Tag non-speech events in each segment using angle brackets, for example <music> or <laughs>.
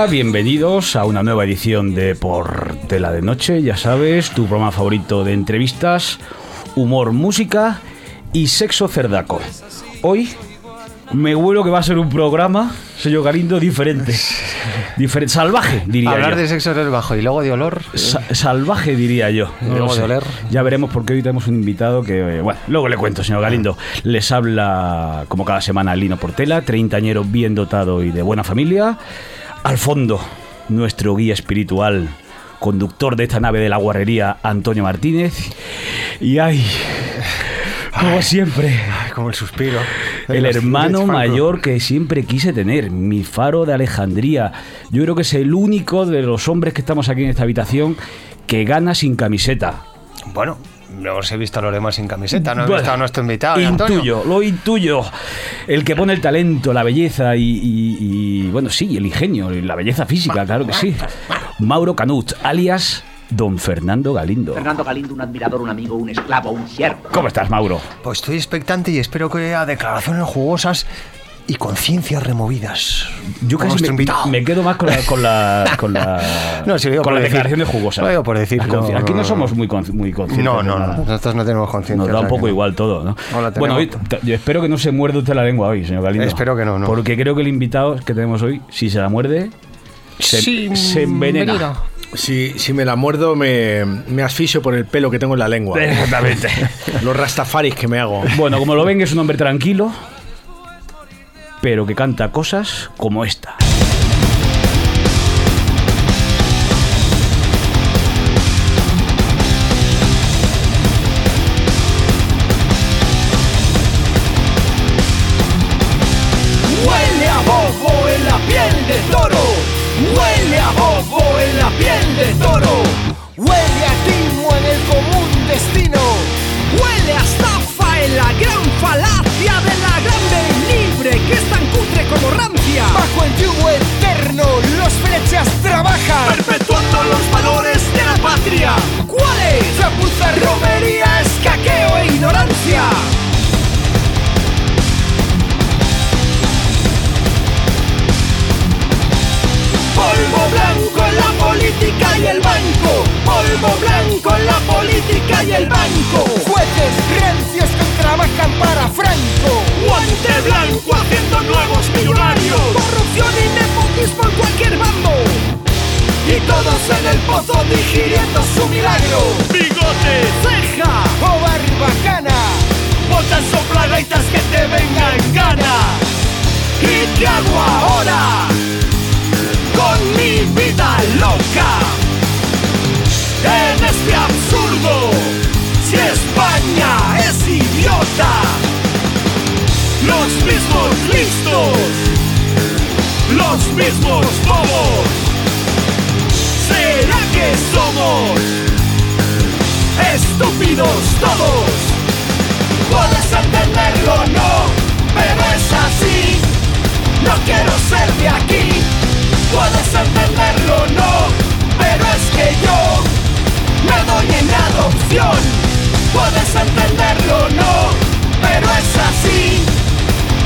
Hola, bienvenidos a una nueva edición de Por Tela de Noche, ya sabes, tu programa favorito de entrevistas, humor, música y sexo cerdaco. Hoy me huelo que va a ser un programa, señor Galindo, diferente. diferente salvaje, diría Hablar yo. de sexo es bajo y luego de olor. Sa- salvaje, diría yo. No luego de oler. Ya veremos porque hoy tenemos un invitado que, eh, bueno, luego le cuento, señor Galindo. Les habla, como cada semana, Lino Portela, treintañero bien dotado y de buena familia. Al fondo, nuestro guía espiritual, conductor de esta nave de la guarrería, Antonio Martínez. Y ay, como siempre, Ay, como el suspiro. el hermano mayor que siempre quise tener, mi faro de Alejandría. Yo creo que es el único de los hombres que estamos aquí en esta habitación que gana sin camiseta. Bueno, no os he visto a los demás sin camiseta, no he Bueno, visto a nuestro invitado, ¿eh, Intuyo, Antonio. lo intuyo. El que pone el talento, la belleza y, y- y, bueno, sí, el ingenio, y la belleza física, claro que sí. Mauro Canut, alias Don Fernando Galindo. Fernando Galindo, un admirador, un amigo, un esclavo, un siervo. ¿Cómo estás, Mauro? Pues estoy expectante y espero que a declaraciones jugosas y conciencias removidas. Yo casi nuestro me, invitado. me quedo más con la, con la, <laughs> con la, No, lo digo con por las decir. declaraciones jugosas. Lo digo por decir, La conci- no, Aquí no, no, somos no. muy, con- muy conscientes. No, de no, no. Nosotros no tenemos conciencia. Nos da un poco no. igual todo, ¿no? No la bueno, hoy, yo espero que no se muerde usted la lengua hoy, señor Galindo. Espero que no, no. Porque creo que el invitado que tenemos hoy, si se la muerde, se, Sí, se envenena. Si, si me la muerdo, me, me asfixio por el pelo que tengo en la lengua. <laughs> Exactamente. Los rastafaris que me hago. bueno, como lo ven, es un hombre tranquilo, pero que canta cosas como esta. Huele a bobo en la piel de toro. Huele a bobo en la piel de toro. Huele a timo en el común destino. Huele a que es tan cutre como rancia. Bajo el yugo eterno los flechas trabajan. Perpetuando los valores de la patria. ¿Cuáles? Chapuza, romería, escaqueo e ignorancia. Polvo blanco en la política y el banco. Polvo blanco en la política y el banco. Jueces rencios que trabajan para Franco. Guante blanco haciendo nuevos millonarios. Corrupción y nepotismo en cualquier bando. Y todos en el pozo digiriendo su milagro. Bigote, ceja o barbacana. Botas soplagaitas que te vengan gana. ¿Y qué hago ahora? Mi vida loca. En este absurdo, si España es idiota, los mismos listos, los mismos bobos. ¿Será que somos estúpidos todos? Puedes entenderlo, no, pero es así. No quiero ser de aquí. Puedes entenderlo, no, pero es que yo me doy en adopción. Puedes entenderlo, no, pero es así.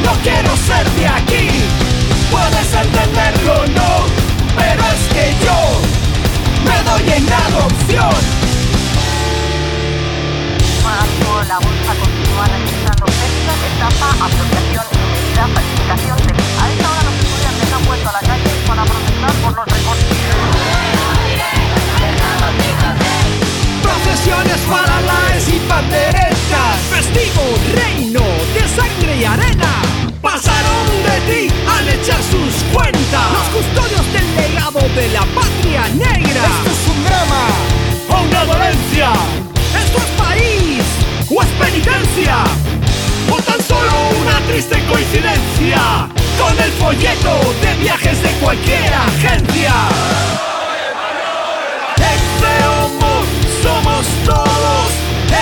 No quiero ser de aquí. Puedes entenderlo, no, pero es que yo me doy en adopción. La busca continúa registrando pesca, estafa, apropiación, inmunidad, falsificación de... A esta hora los estudiantes han vuelto a la para protestar por los recortes. Procesiones para laes y panderetas, festivo reino de sangre y arena. Pasaron de ti al echar sus cuentas, los custodios del legado de la patria negra. Esto es un drama o una dolencia. Esto es país o es penitencia o tan solo una triste coincidencia pérdidas, está folleto de viajes de cualquier agencia. Exeomo, somos todos.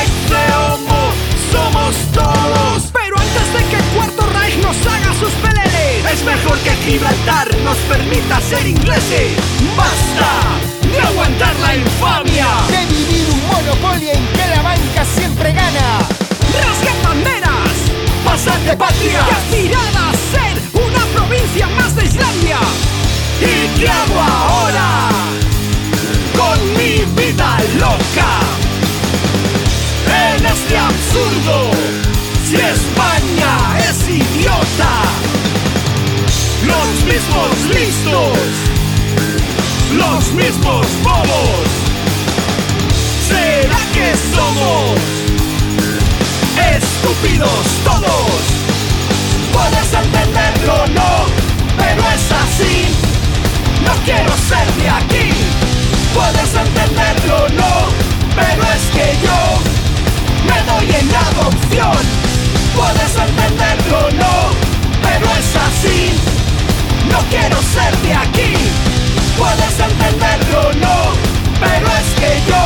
Exeomo, somos todos. Pero antes de que Cuarto Reich nos haga sus peleles, es mejor que Gibraltar nos permita ser ingleses. ¡Basta! De aguantar la infamia. De vivir un monopolio en que la banca siempre gana. Rasgan banderas. Pasad de patria. Y aspirad más de Islandia. ¿Y qué hago ahora? Con mi vida loca. En este absurdo. Si España es idiota. Los mismos listos. Los mismos bobos. ¿Será que somos? estúpidos todos. Puedes entenderlo, no. No quiero ser de aquí. Puedes entenderlo, no, pero es que yo me doy en adopción. Puedes entenderlo, no, pero es así. No quiero ser de aquí. Puedes entenderlo, no, pero es que yo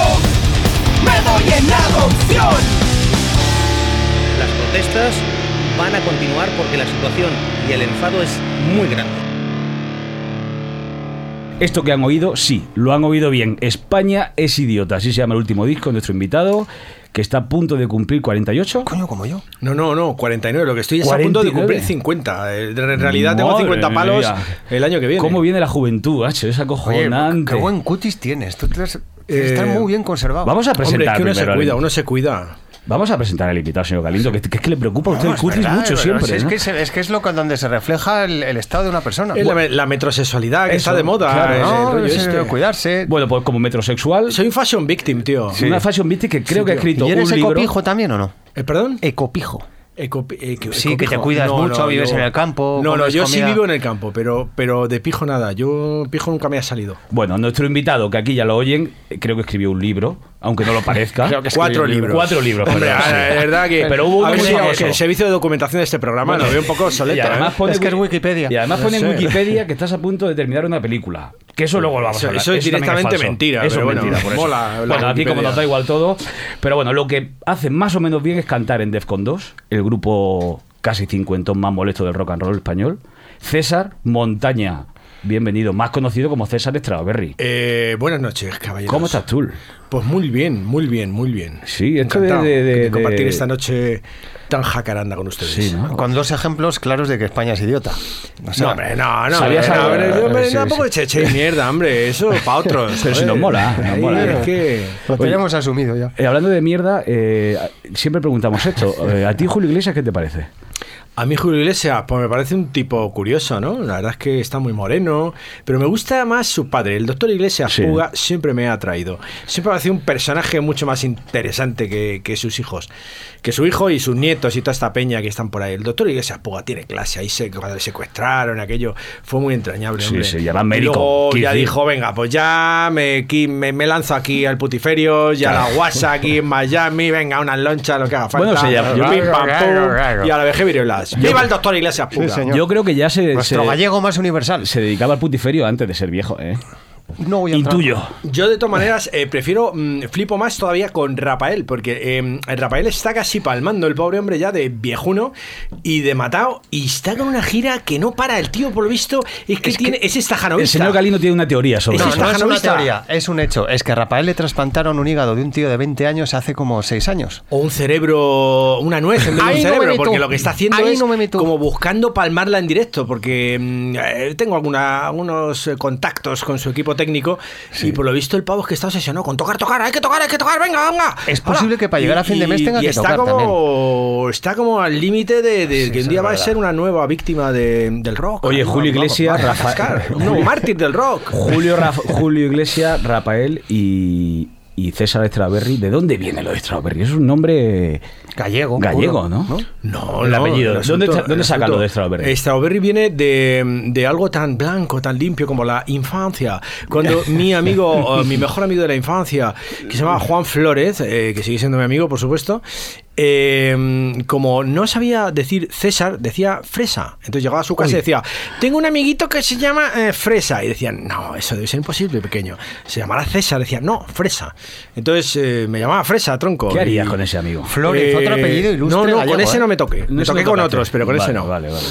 me doy en adopción. Las protestas van a continuar porque la situación y el enfado es muy grande. Esto que han oído, sí, lo han oído bien. España es idiota, así se llama el último disco de nuestro invitado, que está a punto de cumplir 48. Coño, como yo. No, no, no, 49. Lo que estoy es a punto de 49. cumplir 50. Eh, En realidad tengo Madre 50 palos mía. el año que viene. ¿Cómo viene la juventud, Hacho? Es Oye, acojonante. qué buen cutis tienes. Tú te has- Eh, estás muy bien conservado. Vamos a Hombre, presentar es que uno se primero al- cuida, uno se cuida. Vamos a presentar al invitado, señor Galindo, que, que es que le preocupa a usted No, el es cutis verdad, mucho pero siempre. si es, ¿no? que es que es lo que donde se refleja el, el estado de una persona. Es la, la metrosexualidad que Eso, está de moda. claro, el es, este. eh, cuidarse. Bueno, pues como metrosexual, Soy un fashion victim, tío. una fashion victim que creo que ha escrito ¿Y eres un libro. ecopijo también o no? Eh, ¿Perdón? Ecopijo. Eco- eco- Sí, que te cuidas mucho, vives en el campo, No, no, yo sí comida. vivo en el campo, pero, pero de pijo nada. Yo pijo nunca me ha salido. Bueno, nuestro invitado, que aquí ya lo oyen, eh, creo que escribió un libro, aunque no lo parezca. <laughs> Creo que Cuatro un libros. Cuatro libros, Hombre, sí. es verdad que. Pero hubo sí, que el servicio de documentación de este programa lo veo un poco Y obsoleto. además ¿eh? pone Es que es Wiki- Wikipedia. Y además No pone en. Wikipedia que estás a punto de terminar una película. Que eso luego lo vamos Eso- a hablar. eso es directamente falso. mentira, Eso pero es bueno, mentira, por eso. bueno, aquí como nos da igual todo. Pero bueno, lo que hace más o menos bien es cantar en Defcon 2, el grupo casi cincuentón más molesto del rock and roll español. César Montaña, bienvenido, más conocido como César Strawberry. Eh, buenas noches, caballeros. ¿Cómo estás tú? Pues muy bien, muy bien, muy bien. Sí, esto de- Encantado de- de- de compartir de- esta noche tan jacaranda con ustedes. Sí, ¿no? Con dos ejemplos claros de que España es idiota. O sea, No, hombre, no, no. ¿Sabías hombre, no, hombre, Sí, tampoco sí. eche mierda, hombre. Eso para <laughs> otros. Pero si nos mola, nos Ahí, mola. Es que. Lo tenemos asumido ya. Eh, hablando de mierda, eh, siempre preguntamos esto. <laughs> Eh, ¿A ti, Julio Iglesias, qué te parece? A mí Julio Iglesias, pues me parece un tipo curioso, ¿no? La verdad es que está muy moreno, pero me gusta más su padre. El doctor Iglesias Sí. Puga siempre me ha atraído. Siempre me ha parecido un personaje mucho más interesante que, que sus hijos. Que su hijo y sus nietos y toda esta peña que están por ahí. El doctor Iglesias Puga tiene clase. Ahí se, cuando le secuestraron, aquello fue muy entrañable, Sí, hombre. sí, y además Y luego ya decir. dijo, venga, pues ya me, me, me lanzo aquí al putiferio, ya la guasa aquí en Miami, venga, unas lonchas, lo que haga falta. Bueno, se llama- yo- Pim, pam, Claro, pum, claro. y a la vejez viruelas. ¡Viva el doctor Iglesias Puga! señor. Yo creo que ya se, Nuestro se, gallego más universal. se dedicaba al putiferio antes de ser viejo, ¿eh? No voy a entrar. Intuyo. Yo de todas maneras eh, prefiero, mm, flipo más todavía con Rafael, porque eh, Rafael está casi palmando el pobre hombre ya de viejuno y de matado, y está con una gira que no para el tío, por lo visto, es que tiene, es El estajanovista. señor Galino tiene una teoría sobre Es No, eso. esta no es una teoría, es un hecho. Es que a Rafael le trasplantaron un hígado de un tío de 20 años hace como 6 años. O un cerebro, una nuez en vez de un no me cerebro, porque lo que está haciendo Ahí es no me meto. como buscando palmarla en directo, porque mm, eh, tengo alguna, algunos eh, contactos con su equipo técnico y por lo visto el pavo es que está obsesionado con tocar, tocar, hay que tocar, hay que tocar, venga, venga. Es posible que para llegar a fin de mes tenga y que está tocar como, Está como al límite de, de que un día va a ser una nueva víctima de- del rock. Oye, ¿no? Julio Iglesias, vamos a Rafa- cascar. Un nuevo mártir del rock. Julio, <laughs> Julio Iglesias, Rafael y, y César Strawberry. ¿De dónde viene lo de Strawberry? Es un nombre Gallego. gallego, ¿no? No, El no, apellido. ¿Dónde, dónde sacan lo de Strawberry? Strawberry viene de, de algo tan blanco, tan limpio como la infancia. Cuando <laughs> mi amigo, mi mejor amigo de la infancia, que se llama Juan Flores, eh, que sigue siendo mi amigo, por supuesto, eh, como no sabía decir César, decía Fresa. Entonces llegaba a su casa y decía, tengo un amiguito que se llama eh, Fresa. Y decían, no, eso debe ser imposible, pequeño. Se llamará César. Decía, no, Fresa. Entonces eh, me llamaba Fresa, tronco. ¿Qué harías Y- con ese amigo? Flores, Eh, otro apellido ilustre. No, no, con ese ¿eh? no me toqué. Me toqué con otros, pero con Vale, ese no. Vale, vale.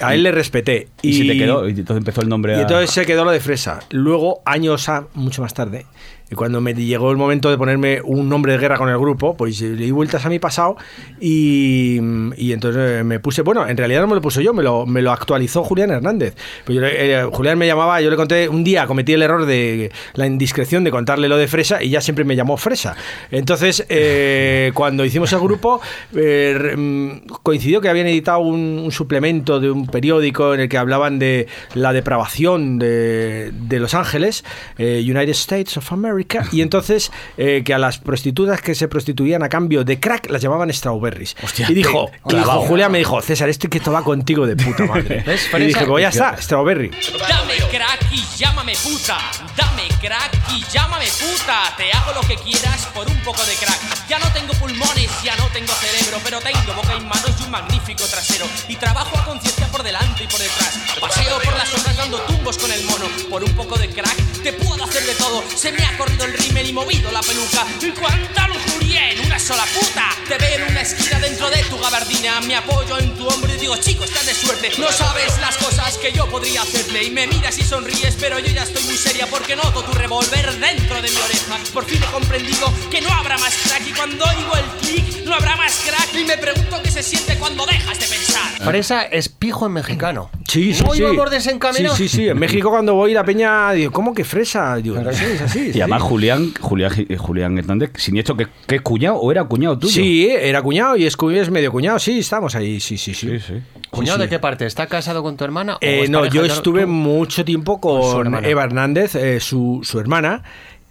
A él le respeté. Y, si te quedó, y entonces empezó el nombre Y a- entonces se quedó lo de fresa. Luego, años a, mucho más tarde, y cuando me llegó el momento de ponerme un nombre de guerra con el grupo, pues eh, le di vueltas a mi pasado y, y entonces eh, me puse, bueno, en realidad no me lo puse yo, me lo, me lo actualizó Julián Hernández. Pues yo eh, Julián me llamaba, yo le conté, un día cometí el error de la indiscreción de contarle lo de fresa y ya siempre me llamó fresa. Entonces, eh, <laughs> cuando hicimos el grupo, eh, mm, coincidió que habían editado un, un suplemento de un periódico en el que hablaban de la depravación de, de Los Ángeles, United States of America, y entonces eh, que a las prostitutas que se prostituían a cambio de crack las llamaban strawberries. Hostia, y dijo, te- y dijo. Julián me dijo, César, esto que esto va contigo de puta madre. <laughs> ¿Ves, y dije, pues ya está, strawberry. Dame crack y llámame puta. Dame crack y llámame puta. Te hago lo que quieras por un poco de crack. Ya no tengo pulmones, ya no tengo cerebro, pero tengo boca y manos y un magnífico trasero. Y trabajo a conciencia por delante y por detrás. Paseo por las horas dando tumbos con el mono. Por un poco de crack te puedo hacer de todo. Se me ha corrido el rímel y movido la peluca. Y cuánta lujuria en una sola puta. Te veo en una esquina dentro de tu gabardina. Me apoyo en tu hombro y digo, chico, estás de suerte. No sabes las cosas que yo podría hacerle. Y me miras y sonríes, pero yo ya estoy muy seria porque noto tu revólver dentro de mi oreja. Por fin he comprendido que no habrá más crack. Y cuando oigo el clic, no habrá más crack. Y me pregunto qué se siente cuando dejas de pensar. Fresa es pijo en mexicano. Sí, sí, ¿No sí. íbamos desencaminados? Sí, sí, sí. En México cuando voy la peña, digo, ¿cómo que fresa? Digo, es así. Y sí. además Julián, Julián, eh, Julián Hernández, siniestro, que, que es cuñado o era cuñado tuyo. Sí, era cuñado y es, es medio cuñado, sí, estamos ahí, sí, sí, sí. sí, sí. ¿Cuñado sí. de qué parte? ¿Está casado con tu hermana? o Eh, no, yo estuve tú? mucho tiempo Con con. Eva Hernández, eh, su, su hermana.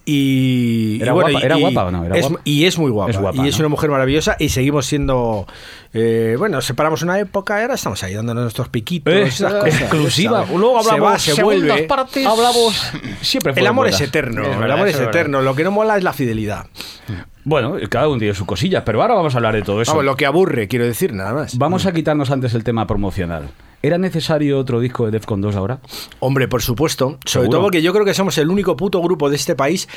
Y, ¿Era y bueno, guapa- y- era y guapa o no? ¿Era es- guapa? Y es muy guapa. Es guapa, y es ¿no? una mujer maravillosa y seguimos siendo. eh, bueno, separamos una época y ahora estamos ahí dándonos nuestros piquitos. Eh, esas cosas. exclusiva. Luego va, hablamos se vuelve. partes. Hablamos siempre El amor buenas. es eterno. Es el amor es eterno. Lo que no mola es la fidelidad. Bueno, cada uno tiene sus cosillas, pero ahora vamos a hablar de todo eso. Vamos, lo que aburre, quiero decir, nada más. Vamos a quitarnos antes el tema promocional. ¿Era necesario otro disco de Defcon 2 ahora? Hombre, por supuesto. Sobre Seguro. todo porque yo creo que somos el único puto grupo de este país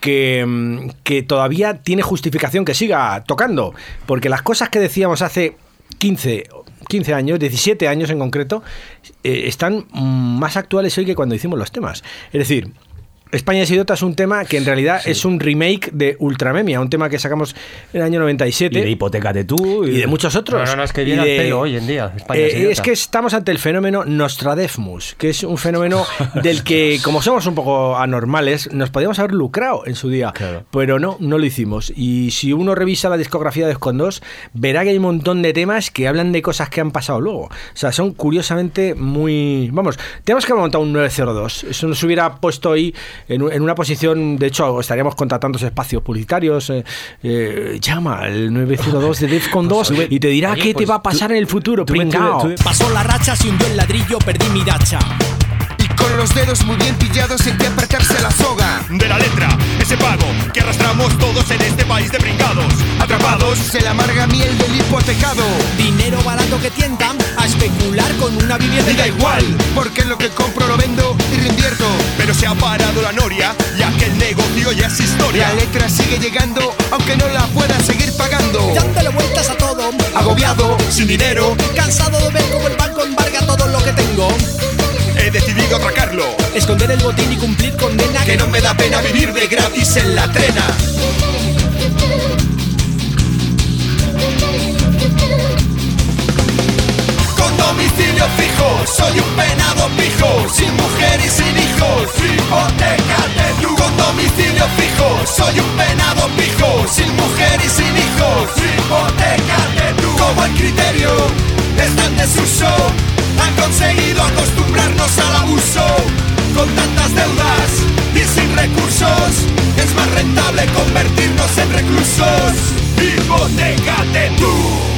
que, mm, que todavía tiene justificación que siga tocando. Porque las cosas que decíamos hace 15, 15 años, 17 años en concreto, eh, están mm, más actuales hoy que cuando hicimos los temas. Es decir... España es idiota es un tema que en realidad es un remake de Ultramemia, un tema que sacamos en el año 97 Y de Hipoteca de tú. y de muchos otros. No, no, no, es que viene al de- pelo hoy en día, España Eh, es idiota. es que estamos ante el fenómeno Nostradefmus, que es un fenómeno <laughs> del que, como somos un poco anormales, nos podíamos haber lucrado en su día. Claro. Pero no, no lo hicimos. Y si uno revisa la discografía de Escondos, verá que hay un montón de temas que hablan de cosas que han pasado luego. O sea, son curiosamente muy. Vamos, tenemos que haber montado un 902. Eso nos hubiera puesto ahí en, en una posición. De hecho, estaríamos contratando espacios publicitarios. eh, eh, llama al 902 de Defcon 2 <laughs> y te dirá Oye, qué te pues, va a pasar en el futuro. tú Pasó la racha, se hundió el ladrillo, perdí mi dacha. Con los dedos muy bien pillados sentí apretarse la soga. de la letra, ese pago que arrastramos todos en este país de brincados, atrapados. Se la amarga miel del hipotecado. Dinero barato que tientan a especular con una vivienda Y da igual, porque lo que compro lo vendo y reinvierto. Pero se ha parado la noria, ya que el negocio ya es historia. La letra sigue llegando, aunque no la pueda seguir pagando. dándole vueltas a todo. Agobiado, Sin dinero, Cansado de ver cómo el banco embarga todo lo que tengo. Decidido atracarlo. Esconder el botín y cumplir condena Que no me da pena vivir de gratis en la trena. Con domicilio fijo, soy un penado pijo, sin mujer y sin hijos, hipotecate tú. Con domicilio fijo, soy un penado pijo, sin mujer y sin hijos, hipotecate tú. Como el criterio está en desuso, han conseguido acostumbrarnos al abuso. Con tantas deudas y sin recursos, es más rentable convertirnos en reclusos. Hipotecate tú.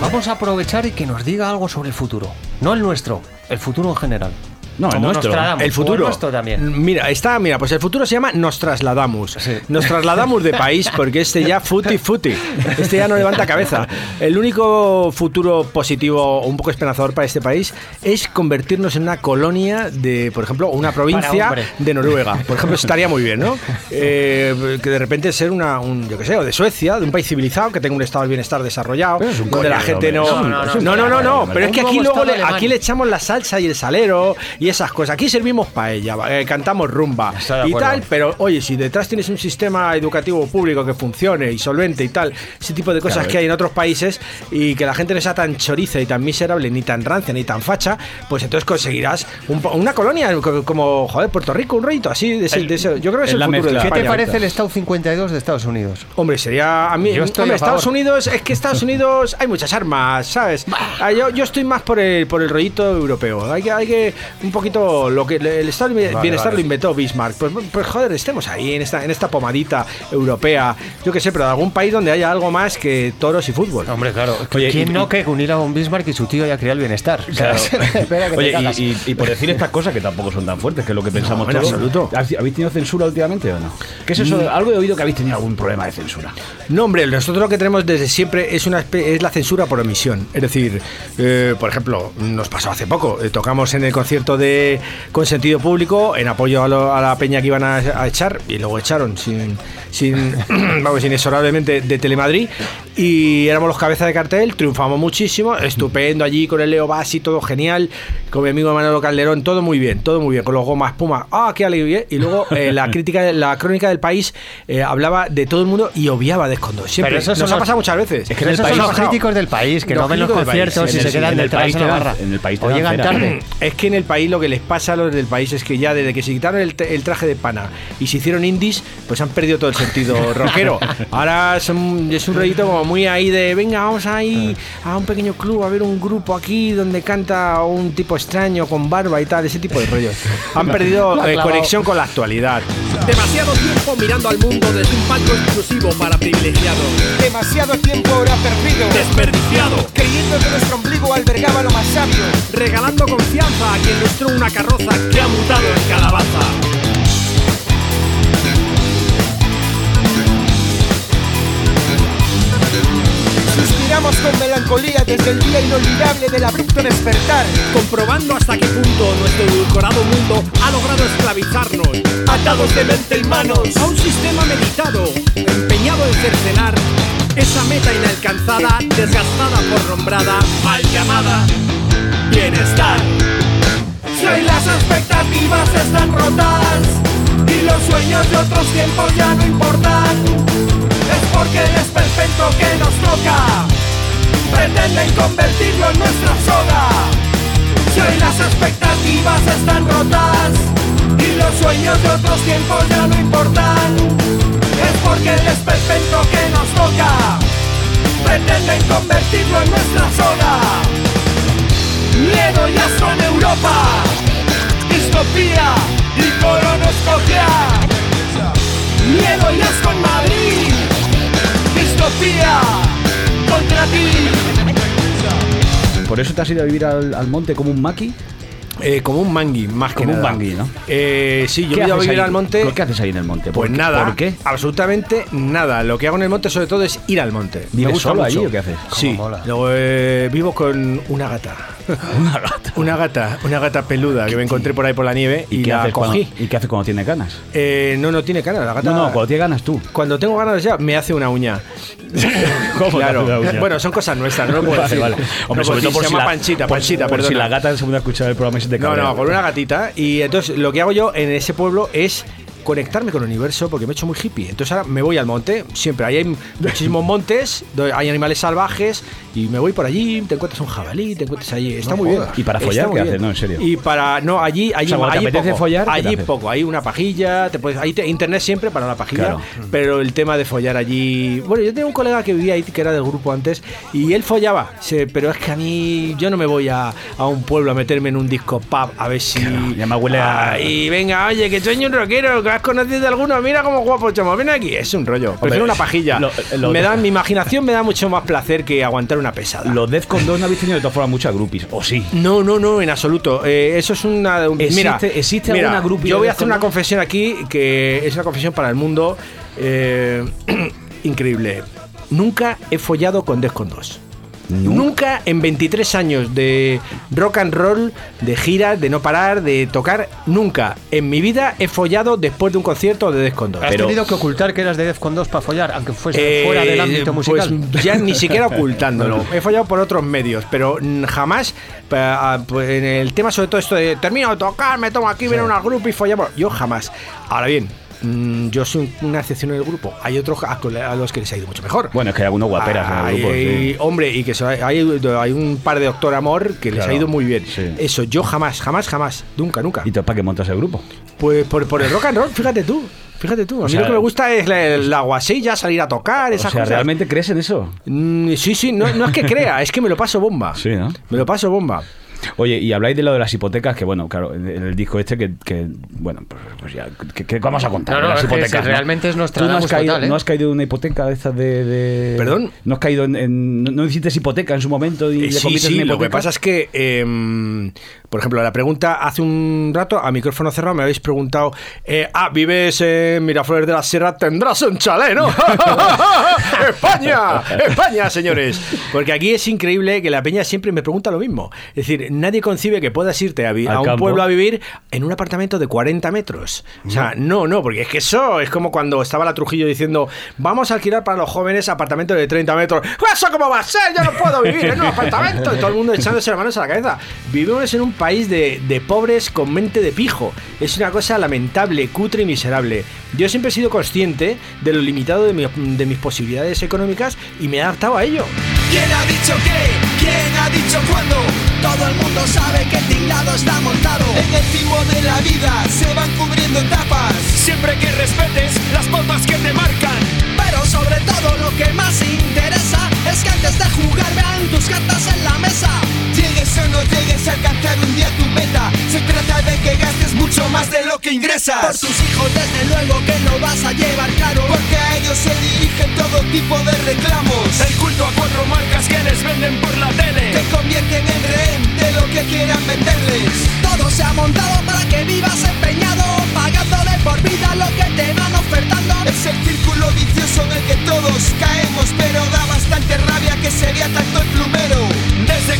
Vamos a aprovechar y que nos diga algo sobre el futuro. No el nuestro, el futuro en general. No, el nuestro. Nostradamus, El futuro. nuestro también. Mira, está, mira, pues el futuro se llama Nos trasladamos. Nos trasladamos de país porque este ya futi futi. Este ya no levanta cabeza. El único futuro positivo, un poco esperanzador para este país es convertirnos en una colonia de, por ejemplo, una provincia de Noruega. Por ejemplo, estaría muy bien, ¿no? Eh, que de repente ser una, un, yo qué sé, o de Suecia, de un país civilizado que tenga un estado del bienestar desarrollado, Pero es un donde la gente no. No, no, no, no, pero es que aquí luego le, aquí le echamos la salsa y el salero y esas cosas. Aquí servimos paella, eh, cantamos rumba y tal, pero oye, si detrás tienes un sistema educativo público que funcione y solvente y tal, ese tipo de cosas Claro. que hay en otros países y que la gente no sea tan choriza y tan miserable, ni tan rancia, ni tan facha, pues entonces conseguirás un una colonia co- como, joder, Puerto Rico, un rollito así. De ese- de ese- yo creo que es el futuro de mezcla. ¿Qué te España. parece el Estado 52 de Estados Unidos? Hombre, sería a mí. Yo estoy hombre, a favor. Estados Unidos, es que Estados Unidos hay muchas armas, ¿sabes? Ah, yo, yo estoy más por el, por el rollito europeo. Hay que, hay que un poquito lo que el estado de bienestar vale. lo inventó Bismarck. Pues, pues joder, estemos ahí en esta, en esta pomadita europea. Yo qué sé, pero de algún país donde haya algo más que toros y fútbol. Hombre, claro. Oye, ¿Quién y- no que unir a un Bismarck y su tío ya crear el bienestar? <laughs> Que Oye, y, y- y por decir estas cosas que tampoco son tan fuertes, que es lo que pensamos en todos. absoluto. ¿Habéis tenido censura últimamente o no? ¿Qué es eso? Algo he oído que habéis tenido algún problema de censura. No, hombre, nosotros lo que tenemos desde siempre es una es la censura por omisión. Es decir, eh, por ejemplo, nos pasó hace poco, eh, tocamos en el concierto de Consentido Público en apoyo a, lo- a la peña que iban a, a echar y luego echaron sin, sin <clears throat> vamos, inexorablemente de Telemadrid y éramos los cabezas de cartel, triunfamos muchísimo, estupendo allí con el Leo Bassi, todo genial, con mi amigo Manolo Calderón, todo muy bien, todo muy bien, con los gomas Puma, ah, qué alegría. Y luego eh, la <laughs> crítica, la crónica del país eh, hablaba de todo el mundo y obviaba de escondo. Siempre, Pero esos nos ha pasado muchas veces. Es que esos son los críticos del país, que Los no ven los país, conciertos y se quedan detrás la barra. en el país o llegan tarde. Es que en el país lo que les pasa a los del país es que ya desde que se quitaron el, traje de pana y se hicieron indies, pues han perdido todo el sentido <laughs> rockero. Ahora son- es un rollito como muy ahí de, venga, vamos ahí a un pequeño club a ver un grupo aquí donde canta un tipo extraño con barba y tal, ese tipo de rollos. Han perdido eh, conexión con la actualidad. Demasiado tiempo mirando al mundo desde un palco exclusivo para privilegiados. Demasiado tiempo ahora perdido. Desperdiciado. Mostró una carroza que ha mutado en calabaza. Suspiramos con melancolía desde el día inolvidable del abrupto despertar. Comprobando hasta qué punto nuestro edulcorado mundo ha logrado esclavizarnos. Atados de mente y manos. A un sistema meditado, empeñado en cercenar esa meta inalcanzada, desgastada por nombrada, mal llamada bienestar. Hoy las expectativas están rotas y los sueños de otros tiempos ya no importan, es porque el esperpento que nos toca pretenden convertirlo en nuestra soga. Si hoy las expectativas están rotas y los sueños de otros tiempos ya no importan, es porque el esperpento que nos toca pretenden convertirlo en nuestra soga. Miedo y asco en Europa, distopía y colonoscopia. Miedo y asco en Madrid, distopía contra ti. ¿Por eso te has ido a vivir al, al monte como un maqui? Eh, como un mangui, más que Como un nada. mangui, ¿no? Eh, sí, yo ¿Qué me he ido a vivir ahí? al monte. ¿Qué haces ahí en el monte? Pues nada, ¿Por qué? absolutamente nada. Lo que hago en el monte, sobre todo, es ir al monte. Me ¿Vives gusta solo mucho. allí o qué haces? Sí, mola. luego, eh, vivo con una gata. Una gata. Una gata, una gata peluda que me encontré por ahí por la nieve y, ¿Y, qué la haces cogí. cuando, ¿Y qué hace cuando tiene ganas? Eh, no, no tiene cara, la gata. No, no, cuando tiene ganas tú. Cuando tengo ganas ya, me hace una uña. <laughs> ¿Cómo claro. hace una uña? Bueno, son cosas nuestras, no lo puedo Vale, decir. vale. Hombre, sobre todo por se si llama la, Panchita, por- Panchita, por si la gata se puede escuchar el programa se te No, no, con una gatita. Y entonces lo que hago yo en ese pueblo es conectarme con el universo porque me he hecho muy hippie. Entonces ahora me voy al monte, siempre. Ahí hay muchísimos montes, hay animales salvajes y me voy por allí, te encuentras un jabalí, te encuentras allí. Está muy bien. ¿Y para follar qué haces? No, en serio. Y para. No, allí, allí, O sea, allí apetece poco. follar, ¿qué te allí poco. Hay una pajilla, te puedes, hay internet siempre para la pajilla. Claro. Pero el tema de follar allí. Bueno, yo tenía un colega que vivía ahí, que era del grupo antes, y él follaba. pero es que a mí. Yo no me voy a, a un pueblo a meterme en un disco pub a ver si. ya me huele a- Y venga, oye, que sueño un rockero, ¿has conocido alguno? Mira cómo guapo chamo, ven aquí. Es un rollo. Prefiero una pajilla. lo- lo- me da, mi imaginación me da mucho más placer que aguantar una pesada. Los Defcon 2 no habéis tenido de todas formas muchas groupies, ¿o sí? No, no, no, en absoluto. Eh, eso es una. un- ¿Existe- mira, existe mira, alguna groupie Yo voy a hacer una confesión aquí que es una confesión para el mundo eh, <clears throat> increíble. Nunca he follado con Defcon 2. Nunca en 23 años de rock and roll, de giras, de no parar, de tocar, nunca en mi vida he follado después de un concierto de Defcon 2. Has tenido que ocultar que eras de Defcon 2 para follar, aunque fuese Eh, fuera del ámbito musical. Pues ya ni <laughs> siquiera ocultándolo. He fallado por otros medios, pero jamás pues, en el tema sobre todo esto de termino de tocar, me tomo aquí, viene una grupo y follamos. Yo jamás. Ahora bien, mm, yo soy una excepción en el grupo. Hay otros a, a los que les ha ido mucho mejor. Bueno, es que hay algunos guaperas en el Hay- grupo. sí. Hombre, y que so- hay, hay un par de Doctor Amor que les ha ido muy bien. sí. Eso, yo jamás, jamás, jamás. Nunca, nunca. ¿Y tú para qué montas el grupo? Pues por, por el rock and roll, fíjate tú. Fíjate tú. A mí sea, lo que me gusta es la, la guasilla, salir a tocar, O esas sea, cosas. ¿realmente crees en eso? Mm, sí, sí, no, no es que crea, es que me lo paso bomba. Sí, ¿no? Me lo paso bomba. Oye, y habláis de lo de las hipotecas, que bueno, claro, en el disco este que, que, bueno, pues, pues ya, ¿qué, qué vamos a contar? No, de no, las es que hipotecas, ese realmente es ¿Tú no has, Nostradamus caído, total, ¿eh? ¿No has caído en una hipoteca de estas de, de- ¿Perdón? ¿No has caído en... en- no, no hiciste hipoteca en su momento y Eh, le sí, sí, en lo que hipoteca? pasa es que, em, por ejemplo, la pregunta hace un rato, a micrófono cerrado, me habéis preguntado, eh, ah, vives en Miraflores de la Sierra, tendrás un chalet, ¿no? <laughs> ¡España! ¡España, señores! Porque aquí es increíble que la peña siempre me pregunta lo mismo. Es decir, nadie concibe que puedas irte a, a un campo. pueblo a vivir en un apartamento de 40 metros. O sea, no, no, porque es que eso es como cuando estaba la Trujillo diciendo, vamos a alquilar para los jóvenes apartamentos de 30 metros. ¿Eso cómo va a ser? Yo no puedo vivir en un apartamento. Y todo el mundo echándose las manos a la cabeza. Vivimos en un país de, de pobres con mente de pijo. Es una cosa lamentable, cutre y miserable. Yo siempre he sido consciente de lo limitado de, mi- de mis posibilidades económicas y me he adaptado a ello. ¿Quién ha dicho qué? ¿Quién ha dicho cuándo? Todo el mundo sabe que el tinglado está montado. En el timo de la vida se van cubriendo etapas. Siempre que respetes las pautas que te marcan. Pero sobre todo lo que más interesa es que antes de jugar vean tus cartas en la mesa. Llegues o no llegues a alcanzar un día tu meta. Se trata de que gastes mucho más de lo que Por ingresas. tus hijos desde luego que no vas a llevar caro. Porque a ellos se dirigen todo tipo de reclamos. El culto a cuatro marcas que les venden por la tele. Te convierten en rehén de lo que quieran venderles. Todo se ha montado para que vivas empeñado, pagándole por vida lo que te van ofertando. Es el círculo vicioso en el que todos caemos, pero da bastante rabia que se vea tanto el plumero.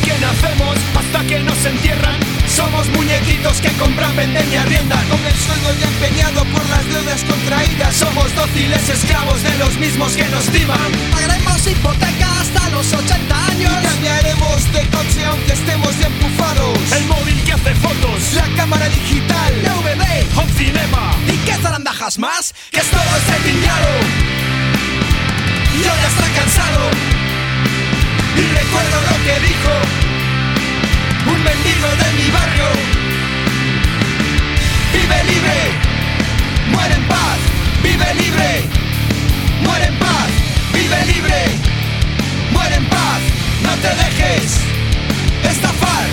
Que nacemos hasta que nos entierran, somos muñequitos que compran, venden y arriendan. Con el sueldo ya empeñado por las deudas contraídas, somos dóciles esclavos de los mismos que nos timan. Pagaremos hipoteca hasta los 80 años. Y cambiaremos de coche aunque estemos ya empujados. El móvil que hace fotos, la cámara digital, DVD. home cinema. ¿Y qué zarandajas más? que es todo este tinglado Yo ya está cansado Y recuerdo Un de mi barrio Vive libre Muere en paz Vive libre Muere en paz Vive libre Muere en paz No te dejes Estafar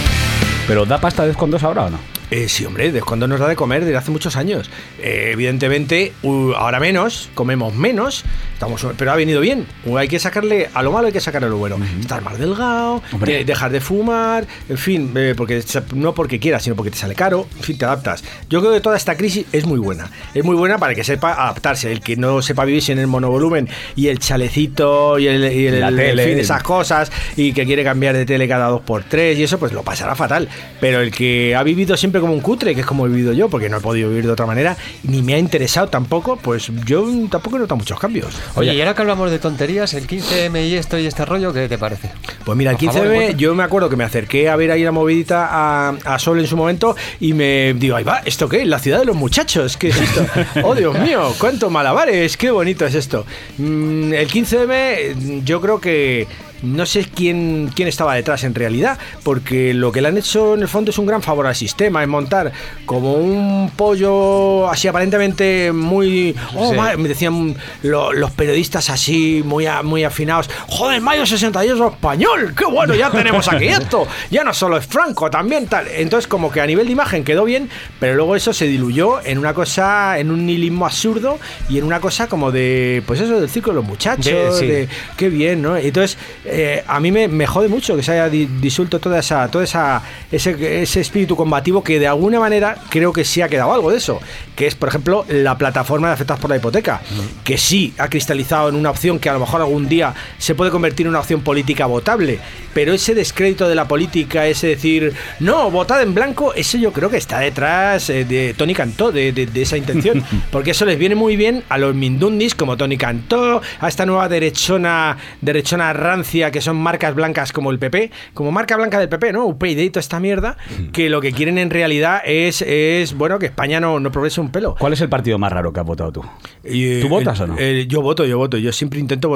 ¿Pero da pasta Defcon 2 ahora o no? Eh, sí, hombre, de cuando nos da de comer desde hace muchos años. Eh, evidentemente, uh, ahora menos, comemos menos, estamos, pero ha venido bien. Uh, hay que sacarle, a lo malo hay que sacarle lo bueno. Estar más delgado, de- dejar de fumar, en fin, eh, porque no porque quieras, sino porque te sale caro, en fin, te adaptas. Yo creo que toda esta crisis es muy buena. Es muy buena para que sepa adaptarse. El que no sepa vivir sin el monovolumen y el chalecito y el, y el- La en tele. fin, esas cosas y que quiere cambiar de tele cada dos por tres y eso, pues lo pasará fatal. Pero el que ha vivido siempre como un cutre, que es como he vivido yo, porque no he podido vivir de otra manera, ni me ha interesado tampoco, pues yo tampoco he notado muchos cambios. Oye, y ahora que hablamos de tonterías, el 15M y esto y este rollo, ¿qué te parece? Pues mira, el Por favor, 15M, cuenta. yo me acuerdo que me acerqué a ver ahí la movidita a, a Sol en su momento y me digo, ahí va, ¿esto qué? La ciudad de los muchachos, ¿qué es esto? Oh, Dios mío, cuánto malabares, qué bonito es esto. Mm, el 15M, yo creo que no sé quién, quién estaba detrás en realidad, porque lo que le han hecho en el fondo es un gran favor al sistema, es montar como un pollo así aparentemente muy... Oh, Sí. me decían lo- los periodistas así, muy, muy afinados, joder, mayo 68 español, qué bueno, ya tenemos aquí <laughs> esto, ya no solo es Franco, también tal. Entonces como que a nivel de imagen quedó bien, pero luego eso se diluyó en una cosa, en un nihilismo absurdo y en una cosa como de, pues eso, del círculo de los muchachos, De- sí. de, qué bien, ¿no? Entonces, eh, a mí me, me jode mucho que se haya di- disuelto toda esa, toda esa, ese, ese espíritu combativo que de alguna manera creo que sí ha quedado algo de eso, que es, por ejemplo, la plataforma de afectados por la hipoteca, que sí ha cristalizado en una opción que a lo mejor algún día se puede convertir en una opción política votable, pero ese descrédito de la política, ese decir, no, votad en blanco, eso yo creo que está detrás eh, de Tony Cantó, de, de- de esa intención, <laughs> porque eso les viene muy bien a los mindundis como Tony Cantó, a esta nueva derechona, derechona rancia que son marcas blancas como el PP, como marca blanca del PP, ¿no? UPyD y toda esta mierda, que lo que quieren en realidad es, es bueno, que España no, no progrese un pelo. ¿Cuál es el partido más raro que has votado tú? Y, ¿Tú eh, votas o no? eh, yo voto, yo voto. Yo siempre intento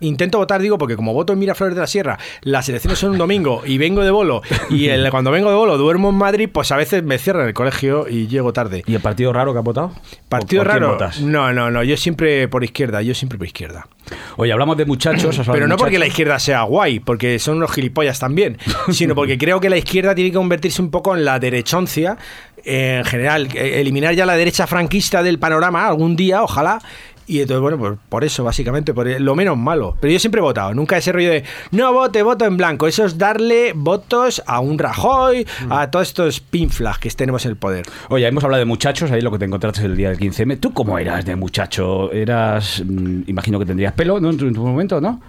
intento votar, digo, porque como voto en Miraflores de la Sierra, las elecciones son un domingo y vengo de bolo, y <laughs> el- cuando vengo de bolo duermo en Madrid, pues a veces me cierran el colegio y llego tarde. ¿Y el partido raro que has votado? ¿Partido ¿Por quién raro? votas? No, no, no. Yo siempre por izquierda, yo siempre por izquierda. Oye, hablamos de muchachos. Pero no porque la muchachos. Izquierda sea guay, porque son unos gilipollas también, <laughs> sino porque creo que la izquierda tiene que convertirse un poco en la derechoncia eh, en general, eh, eliminar ya la derecha franquista del panorama algún día, ojalá. Y entonces, bueno, pues por eso, básicamente, por lo menos malo. Pero yo siempre he votado, nunca ese rollo de no vote, voto en blanco. Eso es darle votos a un Rajoy, a todos estos pinflas que tenemos en el poder. Oye, hemos hablado de muchachos, ahí lo que te encontraste el día del 15M. ¿Tú cómo eras de muchacho? Eras, mm, imagino que tendrías pelo, ¿no? En tu, en tu momento, ¿no?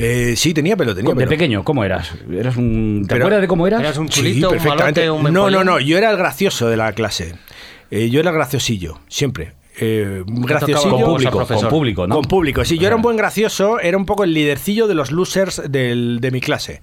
Eh, sí, tenía pelo, tenía De pequeño, ¿cómo eras? ¿Eras un... ¿Te Pero- acuerdas de cómo eras? Eras un Sí, chulito, un perfectamente. malote, un no, no, no, yo era el gracioso de la clase. Eh, yo era el graciosillo, siempre. Eh, graciosillo. Con público, con público, ¿no? Con público, sí. Yo era un buen gracioso, era un poco el lidercillo de los losers del- de mi clase.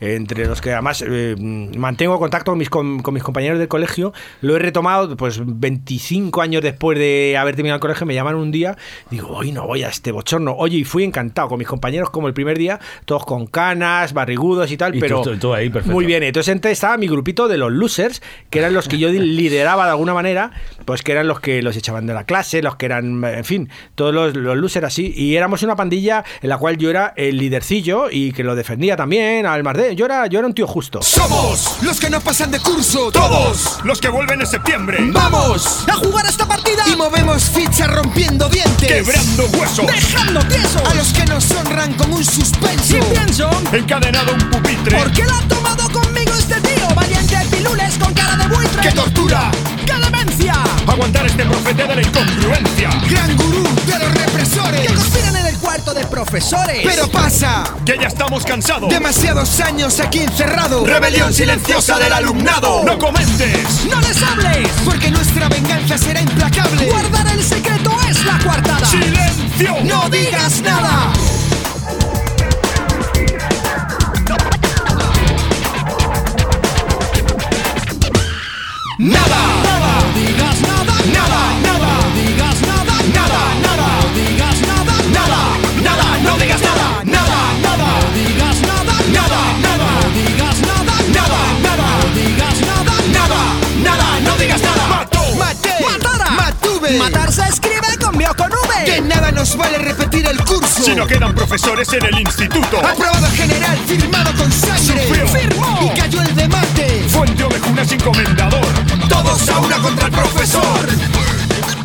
Eh, entre los que además eh, mantengo contacto con mis, con, con mis compañeros del colegio. Lo he retomado pues 25 años después de haber terminado el colegio. Me llaman un día, digo, hoy no voy a este bochorno. Oye, y fui encantado con mis compañeros como el primer día, todos con canas, barrigudos y tal, Y pero tú- tú ahí, perfecto. muy bien. Entonces entonces estaba mi grupito de los losers, que eran los que yo <laughs> lideraba de alguna manera, pues que eran los que los echaban de la clase, los que eran, en fin, todos los, los losers así. Y éramos una pandilla en la cual yo era el lidercillo y que lo defendía también al Mardé. Yo era, yo era un tío justo. Somos los que no pasan de curso. Todos los que vuelven en septiembre. ¡Vamos! ¡A jugar esta partida! Y movemos fichas rompiendo dientes. Quebrando huesos. ¡Dejando tiesos! A los que nos honran con un suspenso. ¡Sin pienso! Encadenado a un pupitre. ¿Por qué lo ha tomado conmigo este tío? Valiente pilules con cara de buitre. ¡Qué tortura! Aguantar este profeta de la incongruencia. Gran gurú de los represores. Que conspiran en el cuarto de profesores. Pero pasa. Que ya estamos cansados. Demasiados años aquí encerrado. Rebelión silenciosa del alumnado. No comentes. ¡No les hables! Porque nuestra venganza será implacable. Guardar el secreto es la coartada. Silencio. No digas nada. Nada. Matar se escribe con B o con V. Que nada nos vale repetir el curso. Si no quedan profesores en el instituto. Aprobado general, firmado con sangre. Sufrió. Firmó. Y cayó el demate. Fuente ovejuna sin comendador. Todos a una contra el profesor.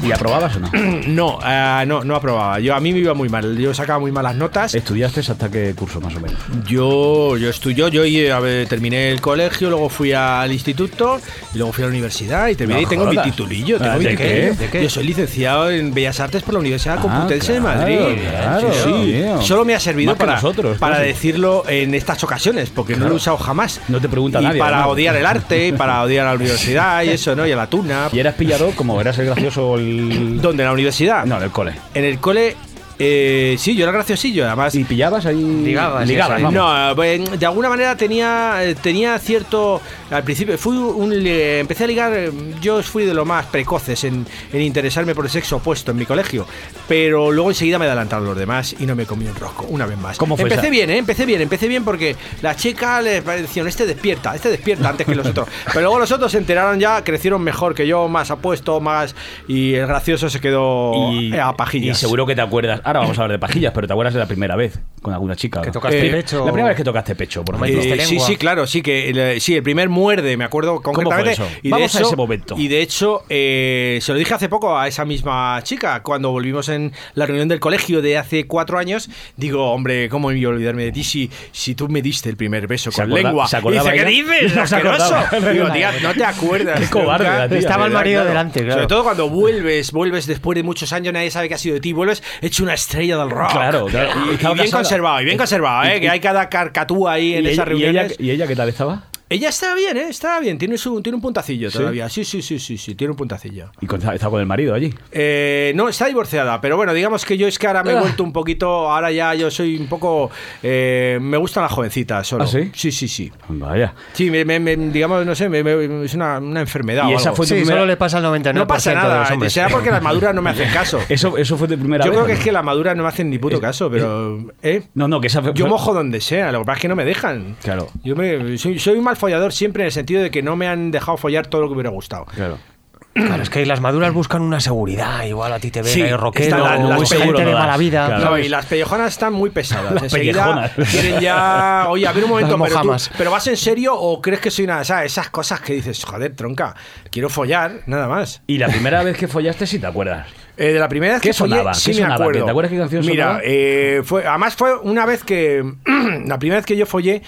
¿Y aprobabas o no? <clears throat> No, ah, no, no aprobaba. Yo a mí me iba muy mal. Yo sacaba muy malas notas. ¿Estudiaste hasta qué curso más o menos? Yo, yo estudié, yo eh, a ver, terminé el colegio, luego fui al instituto y luego fui a la universidad y terminé No y tengo mi jodas. titulillo. Tengo Ah, mi ¿de titulillo. qué? ¿De qué? Yo soy licenciado en Bellas Artes por la Universidad Complutense de Madrid. claro, Sí. Solo me ha servido para, nosotros, para decirlo en estas ocasiones, porque no lo he usado jamás. No te pregunta y nadie, para odiar el arte, y para odiar a la universidad y eso, ¿no? Y a la tuna. <laughs> ¿Y eras pillado como eras el gracioso o el...? ¿Dónde? ¿En la universidad? No, del cole. En el cole Eh, sí, yo era graciosillo, además. ¿Y pillabas ahí? Ligabas, Ligabas, vamos. No, pues, de alguna manera tenía eh, tenía cierto al principio fui un empecé a ligar eh, yo fui de lo más precoces en, en interesarme por el sexo opuesto en mi colegio, pero luego enseguida me adelantaron los demás y no me comí un rosco una vez más. ¿Cómo fue empecé esa? bien, ¿eh? empecé bien, empecé bien porque la chica le decían este despierta, este despierta antes que los otros, pero luego los otros se enteraron ya, crecieron mejor que yo, más apuesto, más y el gracioso se quedó Y, eh, a pajillas. y seguro que te acuerdas. Ahora vamos a hablar de pajillas, pero te acuerdas de la primera vez con alguna chica. Que tocaste Eh, pecho. La primera vez que tocaste pecho, por ejemplo. Eh, sí, lengua. sí, claro, sí, que el, sí, el primer muerde, me acuerdo concretamente. eso? Y de a hecho- ese momento. Y de hecho, eh, se lo dije hace poco a esa misma chica, cuando volvimos en la reunión del colegio de hace cuatro años. Digo, hombre, ¿cómo me iba a olvidarme de ti si, si tú me diste el primer beso ¿Se con acorda- lengua? se y acordaba dice, ¿qué dices? <laughs> No se asqueroso?". acordaba. <laughs> Digo, tía, no te acuerdas. Qué cobarde nunca". la tía. Estaba el marido Claro. delante, claro. Sobre todo cuando vuelves, vuelves después de muchos años, nadie sabe qué ha sido de ti, vuelves hecho una estrella del rock. Claro, claro. Y, y Estaba bien conservado, y bien conservado, ¿eh? y- que hay cada carcatúa ahí en ¿Y, esas ella, y, ella, reuniones. ¿Y ella qué tal estaba? Ella estaba bien, ¿eh? Estaba bien. Tiene, su, tiene un puntacillo ¿Sí? todavía. Sí, sí, sí, sí, sí. Tiene un puntacillo. ¿Y con- estaba con el marido allí? Eh, no, está divorciada. Pero bueno, digamos que yo es que ahora me he Ah. vuelto un poquito... Ahora ya yo soy un poco... eh, me gustan las jovencitas solo. ¿Ah, sí? Sí, sí, sí. Vaya. Sí, me, me- me- digamos, no sé, me- me- es una, una enfermedad ¿Y o esa algo. fue tu Sí, primera- solo le pasa al 99% No pasa de los nada. hombres. Será porque las maduras no me hacen caso. <laughs> Eso, eso fue de primera Yo vez. creo ¿o que no? es que las maduras no me hacen ni puto Es- caso, pero... ¿eh? No, no, que esa fue. Yo mojo donde sea, lo que pasa es que no me dejan. Claro. Yo me, soy, soy un mal follador siempre en el sentido de que no me han dejado follar todo lo que me hubiera gustado. Claro. Claro, es que las maduras buscan una seguridad. Igual a ti te ven Sí, ahí rockero, están las- muy seguro gente de mala vida. Claro. No, y las pellejonas están muy pesadas. Las Enseguida pellejonas. quieren ya. Oye, a ver un momento, pero, tú- pero ¿vas en serio o crees que soy una. ¿sabes? Esas cosas que dices, joder, tronca, quiero follar, nada más. Y la primera vez que follaste, sí te acuerdas. Eh, de la primera vez ¿Qué que follé, sonaba? sí ¿Qué me sonaba? acuerdo. ¿Te acuerdas qué canción Mira, sonaba? eh, fue, además fue una vez que. <clears throat> la primera vez que yo follé.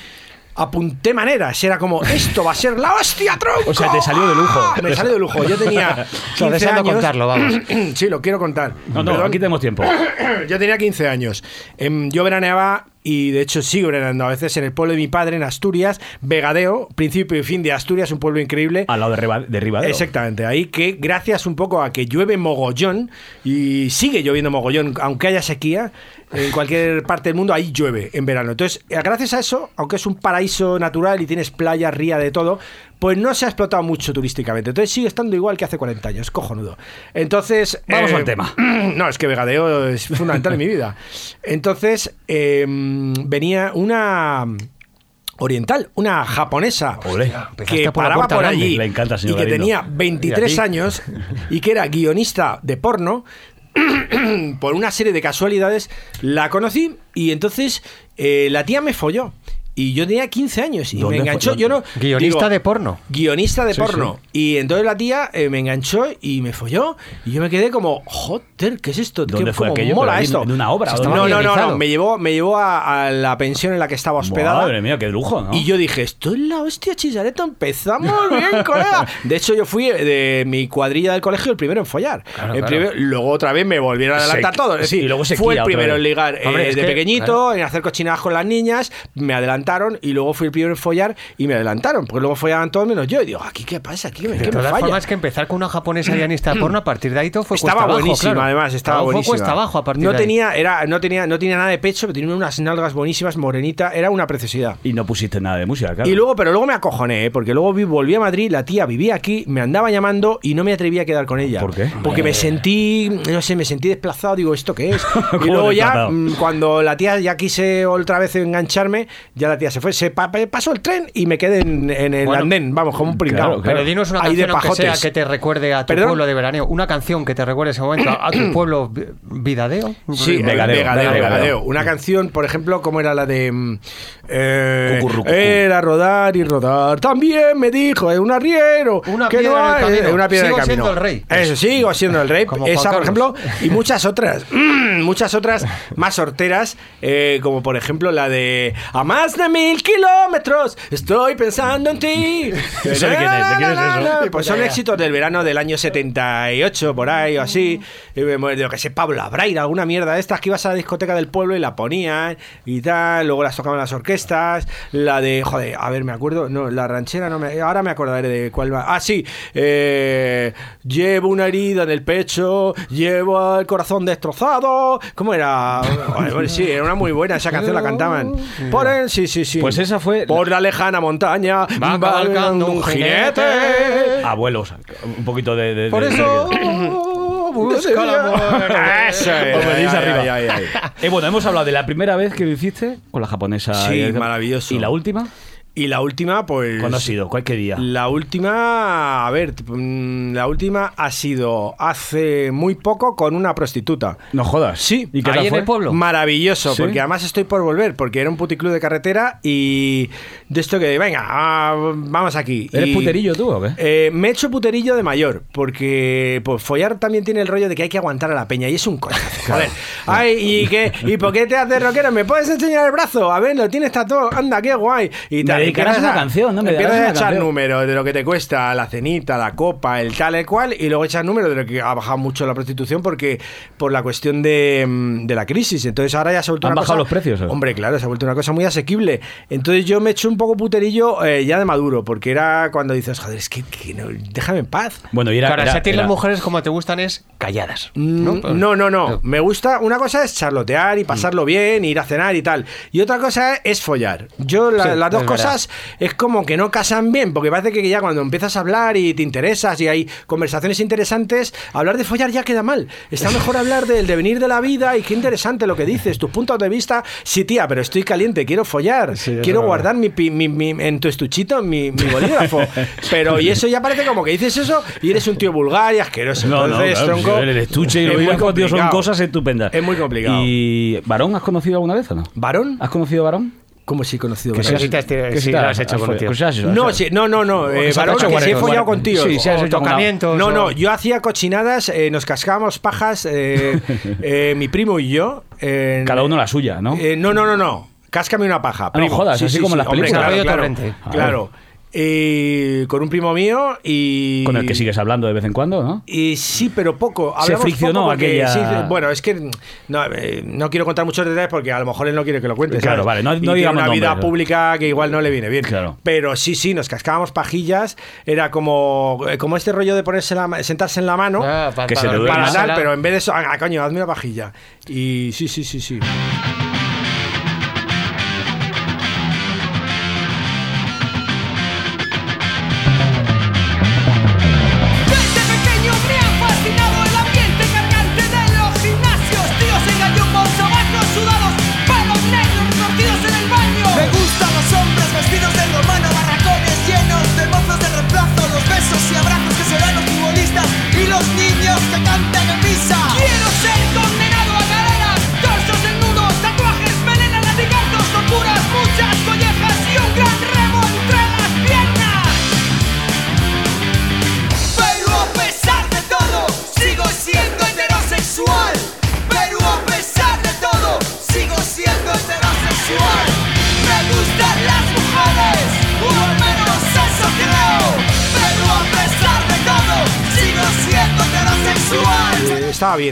Apunté maneras, era como, esto va a ser la hostia, tronco. O sea, te salió de lujo. Me salió de lujo. Yo tenía <laughs> 15 deseando años. contarlo, vamos. <clears throat> sí, lo quiero contar. No, no, Perdón. aquí tenemos tiempo. <clears throat> Yo tenía 15 años. Em, yo veraneaba y de hecho sigo veraneando a veces en el pueblo de mi padre, en Asturias, Vegadeo, principio y fin de Asturias, un pueblo increíble. Al lado de, Riba- de Ribadeo. Exactamente, ahí que gracias un poco a que llueve mogollón y sigue lloviendo mogollón, aunque haya sequía, en cualquier parte del mundo ahí llueve en verano. Entonces, gracias a eso, aunque es un paraíso natural y tienes playa, ría, de todo, pues no se ha explotado mucho turísticamente. Entonces sigue estando igual que hace 40 años, cojonudo. Entonces... Vamos al tema. <clears throat> No, es que Vegadeo es fundamental en mi vida. Entonces, eh, venía una oriental, una japonesa Olé. que por paraba por allí Le encanta, y que Galindo. tenía 23 Y a ti. años y que era guionista de porno. <clears throat> por una serie de casualidades la conocí y entonces eh, la tía me folló. Y yo tenía 15 años y me ¿Dónde fue? enganchó. Yo no, Guionista digo, de porno. Guionista de Sí, porno. Y entonces la tía eh, me enganchó y me folló. Y yo me quedé como, joder, ¿qué es esto? ¿Dónde ¿Qué, fue cómo aquello? mola ¿Pero allí esto? en una obra No, no, no, no? Me llevó, me llevó a, a la pensión en la que estaba hospedada. Madre mía, qué lujo, ¿no? Y yo dije, esto es la hostia, Chisareto, empezamos bien, colega. <laughs> De hecho, yo fui de mi cuadrilla del colegio el primero en follar. Claro, El claro. primero- luego otra vez me volvieron a adelantar Se- todo. Decir, y luego fue sequía el primero vez. en ligar eh, Hombre, es de que- pequeñito, claro. en hacer cochinadas con las niñas, me adelantaron y luego fui el primero en follar y me adelantaron, porque luego follaban todos menos yo. Y digo, ¿aquí qué pasa? ¿Aquí me, De qué me todas falla? formas, que empezar con una japonesa guionista de porno, a partir de ahí todo fue estaba cuesta abajo, buenísima, claro. además, estaba Todo buenísima. Fue cuesta abajo a partir no de ahí. tenía, era, no tenía, no tenía nada de pecho, pero tenía unas nalgas buenísimas, morenita, era una preciosidad. Y no pusiste nada de música, claro. Y luego, pero luego me acojoné, ¿eh? porque luego vi- volví a Madrid, la tía vivía aquí, me andaba llamando y no me atreví a quedar con ella. ¿Por qué? Porque me sentí, no sé, me sentí desplazado, digo, ¿esto qué es? <laughs> y ¿Cómo luego ya, desplazado? mm, cuando la tía ya quise otra vez engancharme, ya la tía se fue, se pa- pasó el tren y me quedé en, en el Bueno, andén, vamos, como un claro, claro. Pero dinos una Ahí de canción aunque sea que te recuerde a tu ¿Perdón? pueblo de veraneo. Una canción que te recuerde ese momento a tu <clears throat> pueblo vi- vidadeo. Sí, Vegadeo, Vegadeo, Vegadeo, Vegadeo. Vegadeo. Una canción, por ejemplo, como era la de. Mm, eh, era rodar y rodar. También me dijo, es un arriero. Una que piedra no en el hay- camino. eh, una piedra en Sigo el camino. siendo el rey. Eso, sigo siendo el rey. <laughs> Como Juan Esa, por Carlos. ejemplo, y muchas otras. muchas otras más sorteras, eh, como por ejemplo la de. A más de mil kilómetros, estoy pensando en ti. <laughs> ¿Eso de quién es? ¿De quién es eso? <laughs> Pues son éxitos del verano del año 78, por ahí o así. Y me- De lo que sé, Pablo Abraira, alguna mierda de estas que ibas a la discoteca del pueblo y la ponían y tal. Luego las tocaban las orquestas. La de, joder, a ver, me acuerdo. No, la ranchera no me. Ahora me acordaré de cuál va. Ah, sí. eh, llevo una herida en el pecho, llevo el corazón destrozado. ¿Cómo era? Joder, bueno, sí, era una muy buena. Esa canción la cantaban. Por el, sí, sí, sí. Pues esa fue. Por la lejana montaña va cabalgando un jinete. Abuelos, un poquito de. de- Por de- eso busca la muerte. Eso es. Os venís arriba. ay, ay, ay. <laughs> Eh, bueno, hemos hablado de la primera vez que lo hiciste con la japonesa. Sí, Y- maravilloso. ¿Y la última? Y la última, pues. ¿Cuándo ha sido? ¿Cuál qué día? La última, a ver, mm, la última ha sido hace muy poco con una prostituta. No jodas. Sí. ¿Y qué Ahí tal en fue? el pueblo. Maravilloso, ¿Sí? porque además estoy por volver, porque era un puticlub de carretera y de esto que, venga, ah, vamos aquí. ¿Eres Y- puterillo tú o qué? Eh, me he hecho puterillo de mayor, porque pues, follar también tiene el rollo de que hay que aguantar a la peña y es un coñazo. <laughs> Joder. Ay, ¿y, qué, ¿y por qué te haces rockero? ¿Me puedes enseñar el brazo? A ver, lo tienes tatuado. Anda, qué guay. Y y dedicarás empiezas una canción, ¿no? Me empiezas a echar números de lo que te cuesta la cenita, la copa, el tal, el cual, y luego echas números de lo que ha bajado mucho la prostitución porque por la cuestión de, mm, de la crisis. Entonces ahora ya se ha vuelto ¿Han una bajado cosa- los precios, o? Hombre, claro, se ha vuelto una cosa muy asequible. Entonces yo me he hecho un poco puterillo eh, ya de maduro, porque era cuando dices, joder, es que, que no- déjame en paz. Bueno, y era. Claro, era- si a ti era- las mujeres como te gustan es calladas. No, Pues- no, no, no. Me gusta. Una cosa es charlotear y pasarlo bien, ir a cenar y tal. Y otra cosa es follar. Yo, la- Sí, las dos es cosas es como que no casan bien, porque parece que ya cuando empiezas a hablar y te interesas y hay conversaciones interesantes, hablar de follar ya queda mal. Está mejor hablar del devenir de la vida y qué interesante lo que dices, tus puntos de vista. Sí, tía, pero estoy caliente, quiero follar. quiero guardar mi, mi- mi- en tu estuchito mi, mi bolígrafo. <laughs> pero, y eso ya parece como que dices eso y eres un tío vulgar y asqueroso. No, no, Entonces, claro, tronco, si el estuche y es lo muy bolígrafos, tío, son cosas estupendas. Es muy complicado. ¿Y varón has conocido alguna vez o no? ¿Varón? ¿Has conocido varón? ¿Cómo sí he conocido Que varón? sí, te has- hecho con tío. No, sí, no, no, no. eh, se varón que sí he follado guarda- con tíos. Sí, alguna- tocamientos. No, o- no, yo hacía cochinadas, eh, nos cascábamos pajas, eh, <laughs> eh, mi primo y yo. Cada uno la suya, ¿no? Eh, no, no, no, no. Cáscame una paja. Ah, no primo. jodas, así como en las hombre, películas. Claro, Rollo claro, torrente. claro. Y con un primo mío y. Con el que sigues hablando de vez en cuando, ¿no? Y sí, pero poco. Se Hablamos friccionó poco porque- aquella- sí, bueno, es que no, eh, no quiero contar muchos detalles porque a lo mejor él no quiere que lo cuente. Claro, ¿sabes? vale, no- Y no tiene digamos una vida ¿no? pública que igual no le viene bien. Claro. Pero sí, sí, nos cascábamos pajillas. Era como, eh, como este rollo de ponerse la, ma- sentarse en la mano. Ah, pa- Que se para le duerma. para dormírsela. tal, pero en vez de eso, ah, coño, hazme una pajilla. Y sí, sí, sí, sí.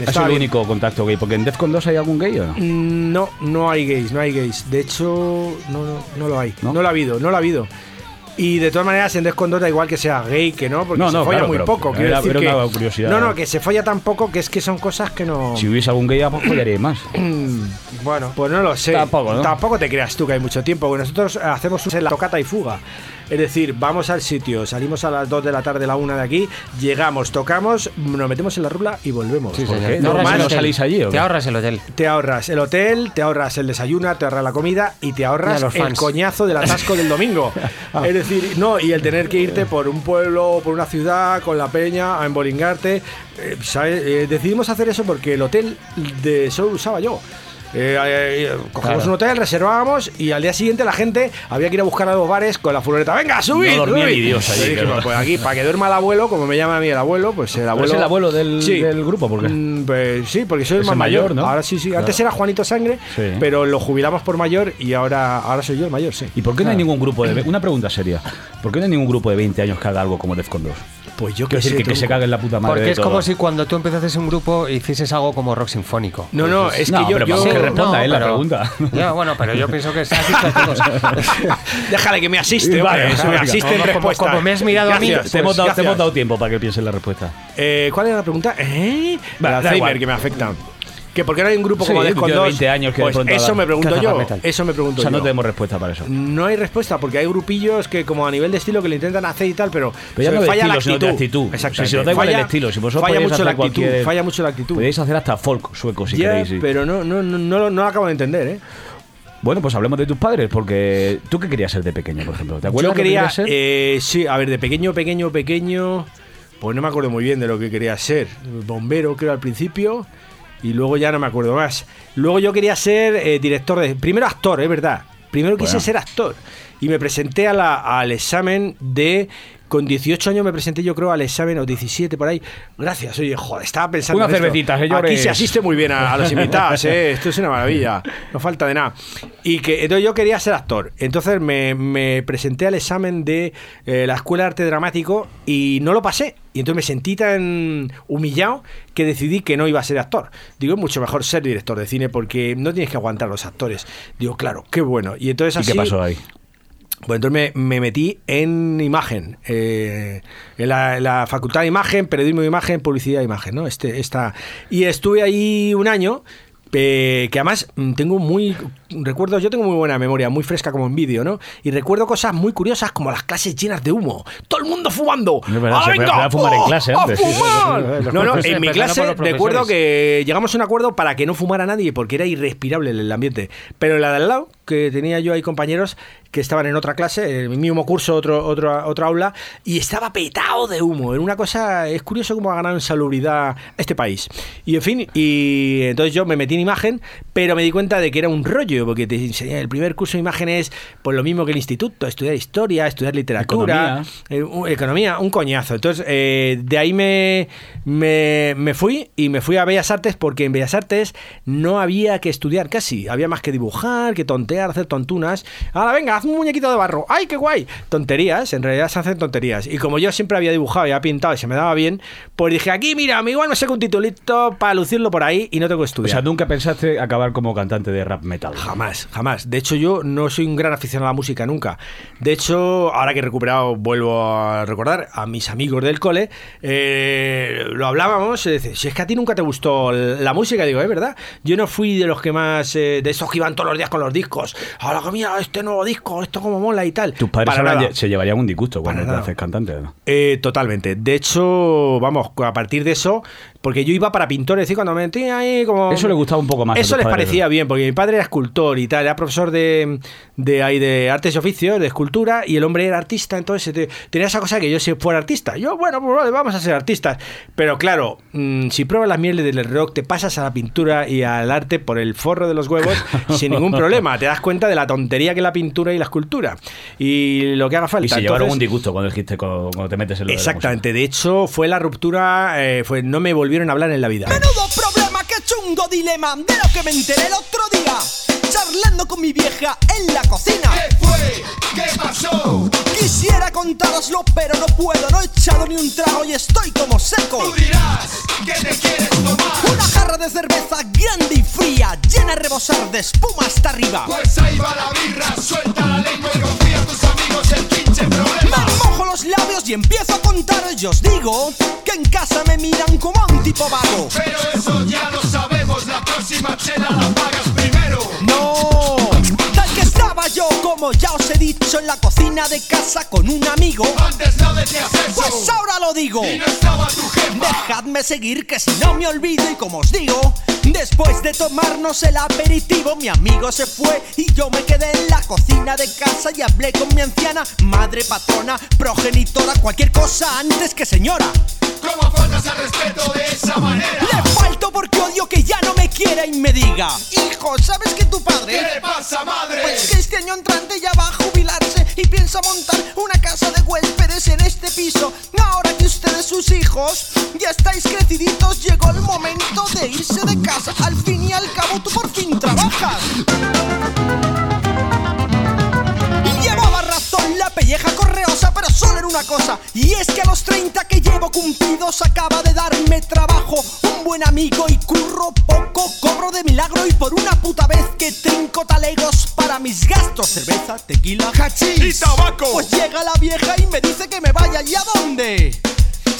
Bien, sido el bien. único contacto gay, porque en Defcon 2 hay algún gay o no? Mm, No, no hay gays, no hay gays. De hecho, no, no, no lo hay. ¿No? ¿No? lo ha habido, no lo ha habido. Y de todas maneras, en Descondor da igual que sea gay que no, porque No, se no, folla claro, muy pero poco. Quiero era- decir era que, curiosidad. No, no, que se folla tan poco que es que son cosas que no. Si hubiese algún gay, pues follaría más. <clears throat> Bueno, pues no lo sé. Tampoco, ¿no? Tampoco te creas tú que hay mucho tiempo. porque Nosotros hacemos un- la tocata y fuga. Es decir, vamos al sitio, salimos a las 2 de la tarde, la 1 de aquí, llegamos, tocamos, nos metemos en la rula y volvemos. ¿Por señor. qué? Te ¿No, ahorras más el no hotel. salís allí o Te ahorras el hotel. Te ahorras el hotel, te ahorras el desayuno, te ahorras la comida y te ahorras el coñazo del atasco del domingo. <laughs> Es decir, no, y el tener que irte por un pueblo o por una ciudad con la peña a embolingarte. Eh, ¿sabes? Eh, decidimos hacer eso porque el hotel de solo usaba yo. Eh, eh, cogemos Claro. un hotel, reservábamos y al día siguiente la gente había que ir a buscar a los bares con la furgoneta. ¡Venga, subid! No dormía subid". ni Dios dijimos, claro. pues aquí, para que duerma el abuelo, como me llama a mí el abuelo, pues el abuelo. es el abuelo del- Sí. del grupo, ¿por qué? Mm, pues sí, porque soy el más el mayor, mayor, ¿no? Ahora sí, sí. Claro. Antes era Juanito Sangre, Sí. pero lo jubilamos por mayor y ahora, ahora soy yo el mayor, sí. ¿Y por qué no hay ningún grupo de... Una pregunta seria. ¿Por qué no hay ningún grupo de 20 años que haga algo como Defcon 2? Pues yo Quiero decir, que, que se cague en la puta madre Porque de es como todo. si cuando tú empezases un grupo hicieses algo como rock sinfónico. No, no, es No, que yo. pero yo- vamos, que responda no, él la pregunta. Ya, bueno, pero yo pienso que se ha dicho todos. Déjale que me asiste, Vale, vale, venga. me asiste en Como- como- respuesta. como me has mirado a mí, Gracias, te, hemos pues, dado, te gracias. hemos dado tiempo para que pienses la respuesta. Eh, ¿Cuál era la pregunta? ¿Eh? Va, el da Alzheimer que me afecta. Que por qué no hay un grupo Sí, como un Defcon tío de 2? 20 años que de Pues pronto eso me pregunto yo. metal. Eso me pregunto O sea, no yo. tenemos respuesta para eso. No hay respuesta porque hay grupillos que como a nivel de estilo que le intentan hacer y tal, pero, Pero ya se no de falla la estilo, actitud. sino de actitud. Exactamente. Si, si os da igual Falla- el estilo, si vosotros falla mucho la actitud, cualquier- falla mucho la actitud. Podéis hacer hasta folk sueco si Ya, queréis. sí. pero no, no, no, no, lo- no lo acabo de entender, ¿eh? Bueno, pues hablemos de tus padres, porque tú qué querías ser de pequeño, por ejemplo. ¿Te acuerdas Yo lo que quería, querías ser? eh, sí, a ver, de pequeño, pequeño, pequeño, pues no me acuerdo muy bien de lo que quería ser. Bombero, creo, al principio, y luego ya no me acuerdo más. Luego yo quería ser eh, director de... Primero actor, es verdad. Primero quise Bueno. ser actor. Y me presenté a la- al examen de... Con 18 años me presenté, yo creo, al examen, o 17 por ahí. Gracias, oye, joder, estaba pensando. Una cervecita, señores. Aquí se asiste muy bien a, a los invitados, ¿eh? Esto es una maravilla. No falta de nada. Y que entonces yo quería ser actor. Entonces me, me presenté al examen de eh, la Escuela de Arte Dramático y no lo pasé. Y entonces me sentí tan humillado que decidí que no iba a ser actor. Digo, es mucho mejor ser director de cine porque no tienes que aguantar a los actores. Digo, claro, qué bueno. Y entonces ¿Y así. qué pasó ahí? Pues entonces me, me metí en imagen, eh, en, la, facultad de imagen, periodismo de imagen, publicidad de imagen, ¿no? Este, esta, y estuve ahí un año. que además mm, tengo muy recuerdo yo tengo muy buena memoria muy fresca como en vídeo no y recuerdo cosas muy curiosas como las clases llenas de humo. Todo el mundo fumando. Podía fumar en no no en mi clase recuerdo que llegamos a un acuerdo para que no fumara nadie porque era irrespirable el ambiente. Pero en la de al lado que tenía yo ahí compañeros que estaban en otra clase, en el mismo curso, otro, otro, otro aula, y estaba petado de humo. Era una cosa, es curioso cómo ha ganado en salubridad este país. Y en fin, y entonces yo me metí en imagen, pero me di cuenta de que era un rollo, porque te enseñan, el primer curso de imagen es pues lo mismo que el instituto, estudiar historia, estudiar literatura, Economía. eh, un- economía, un coñazo. Entonces, eh, de ahí me, me, me fui y me fui a Bellas Artes porque en Bellas Artes no había que estudiar casi. Había más que dibujar, que tontear, hacer tontunas. Ahora, venga, haz un muñequito de barro. ¡Ay, qué guay! Tonterías, en realidad se hacen tonterías. Y como yo siempre había dibujado y había pintado y se me daba bien, pues dije, aquí, mira, igual me saco un titulito para lucirlo por ahí y no tengo que O sea, nunca pensaste acabar como cantante de rap metal. Jamás, jamás. De hecho, yo no soy un gran aficionado a la música nunca. De hecho, ahora que he recuperado, vuelvo a recordar a mis amigos del cole, eh, lo hablábamos, y dice, si es que a ti nunca te gustó la música, digo, es verdad. Yo no fui de los que más, eh, de esos que iban todos los días con los discos. Ahora, mira, este nuevo disco, esto como mola y tal. Tus padres ahora se llevarían un disgusto cuando te haces cantante. ¿no? Eh, totalmente. De hecho, vamos, a partir de eso, porque yo iba para pintores, y cuando me metí ahí como... Eso le gustaba un poco más Eso les padres, parecía ¿no? bien, porque mi padre era escultor y tal, era profesor de, de, ahí de artes y oficios, de escultura, y el hombre era artista, entonces te- tenía esa cosa que yo si fuera artista. Yo, bueno, pues vale, vamos a ser artistas. Pero claro, mm, si pruebas las mieles del rock, te pasas a la pintura y al arte por el forro de los huevos <laughs> sin ningún problema. Te das cuenta de la tontería que es la pintura y la escultura. Y lo que haga falta. Y se llevaron Entonces- un disgusto cuando dijiste cuando, te metes en lo Exactamente, de hecho fue la ruptura, eh, fue no me volvieron a hablar en la vida. Menudo problema, qué chungo dilema de lo que me enteré el otro día. Charlando con mi vieja en la cocina. ¿Qué fue? ¿Qué pasó? Quisiera contároslo, pero no puedo. No he echado ni un trago y estoy como seco. Tú dirás que te quieres tomar. Una jarra de cerveza grande y fría, llena a rebosar de espuma hasta arriba. Pues ahí va la birra, suelta la lengua y confía a tus amigos el los labios y empiezo a contar. Yo os digo que en casa me miran como a un tipo vago. Pero eso ya lo sabemos, la próxima chela la pagas primero. No, tal que estaba yo, como ya os he dicho, en la cocina de casa con un amigo. Antes no decías eso. Pues ahora lo digo. Y no estaba tu jefa. Dejadme seguir que si no me olvido y como os digo, Después de tomarnos el aperitivo, mi amigo se fue y yo me quedé en la cocina de casa y hablé con mi anciana madre patrona, progenitora, cualquier cosa antes que señora. ¿Cómo faltas al respeto de esa manera? Le falto porque odio que ya no me quiera y me diga Hijo, ¿sabes que tu padre? ¿Qué le pasa, madre? Pues que este año entrante ya va a jubilarse y piensa montar una casa de huéspedes en este piso. Ahora que ustedes sus hijos ya estáis creciditos Llegó el momento de irse de casa. Al fin y al cabo tú por fin trabajas Razón la pelleja correosa, pero solo en una cosa. Y es que a los 30 que llevo cumplidos acaba de darme trabajo. Un buen amigo y curro poco, cobro de milagro. Y por una puta vez que trinco talegos para mis gastos: cerveza, tequila, hachís Y tabaco. Pues llega la vieja y me dice que me vaya. ¿Y a dónde?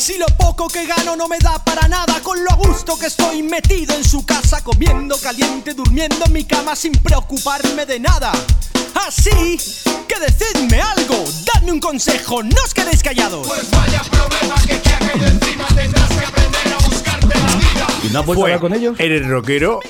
Si lo poco que gano no me da para nada, con lo a gusto que estoy metido en su casa, comiendo caliente, durmiendo en mi cama sin preocuparme de nada. Así que decidme algo, dadme un consejo, no os quedéis callados. Pues vaya problema que te ha caído encima, tendrás que aprender a buscarte la vida. ¿Y no has vuelto a hablar con ellos? ¿Eres rockero?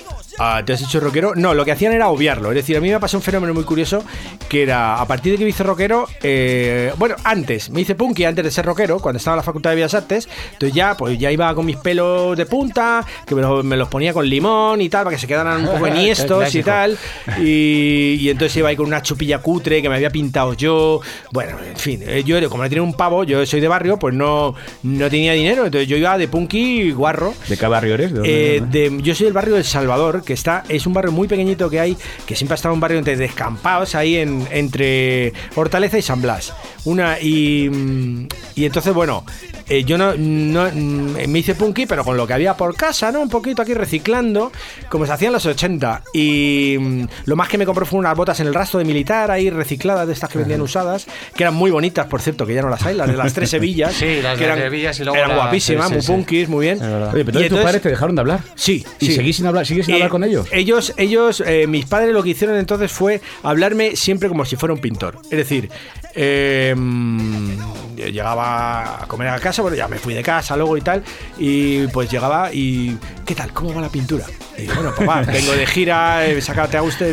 Ah, ¿Te has hecho rockero? No, lo que hacían era obviarlo. Es decir, a mí me pasó un fenómeno muy curioso que era, a partir de que me hice rockero, eh, bueno, antes, me hice punky antes de ser rockero, cuando estaba en la Facultad de Bellas Artes, entonces ya, pues ya iba con mis pelos de punta, que me los, me los ponía con limón y tal, para que se quedaran un poco <laughs> enhiestos y tal, y, y entonces iba ahí con una chupilla cutre que me había pintado yo, bueno, en fin, eh, yo como no tenía un pavo, yo soy de barrio, pues no, no tenía dinero, entonces yo iba de punky guarro, ¿De qué barrio eres? ¿De dónde- eh, dónde? de- yo soy del barrio del Salvador, que está, es un barrio muy pequeñito que hay, que siempre ha estado un barrio entre descampados ahí en, entre Hortaleza y San Blas. Una, y, mm, y entonces, bueno, eh, yo no, no, mm, me hice punky, pero con lo que había por casa, ¿no? Un poquito aquí reciclando, como se hacía en los 80. Y mm, lo más que me compré fue unas botas en el rastro de militar, ahí recicladas, de estas que vendían usadas, que eran muy bonitas, por cierto, que ya no las hay, las de las tres <laughs> Sevillas. Sí, las que de eran, Sevillas y luego Eran las- guapísimas, sí, muy sí, sí. punkis, muy bien. Oye, pero Y entonces tus padres te dejaron de hablar. Sí, ¿Y sí. seguís sin hablar, sigues sin Eh, hablar con ellos? Ellos, ellos eh, mis padres lo que hicieron entonces fue hablarme siempre como si fuera un pintor. Es decir, eh, mm, llegaba a comer a casa, bueno, ya me fui de casa luego y tal, y pues llegaba y, ¿qué tal? ¿Cómo va la pintura? Y bueno, papá, <laughs> vengo de gira, he sacado te gusto,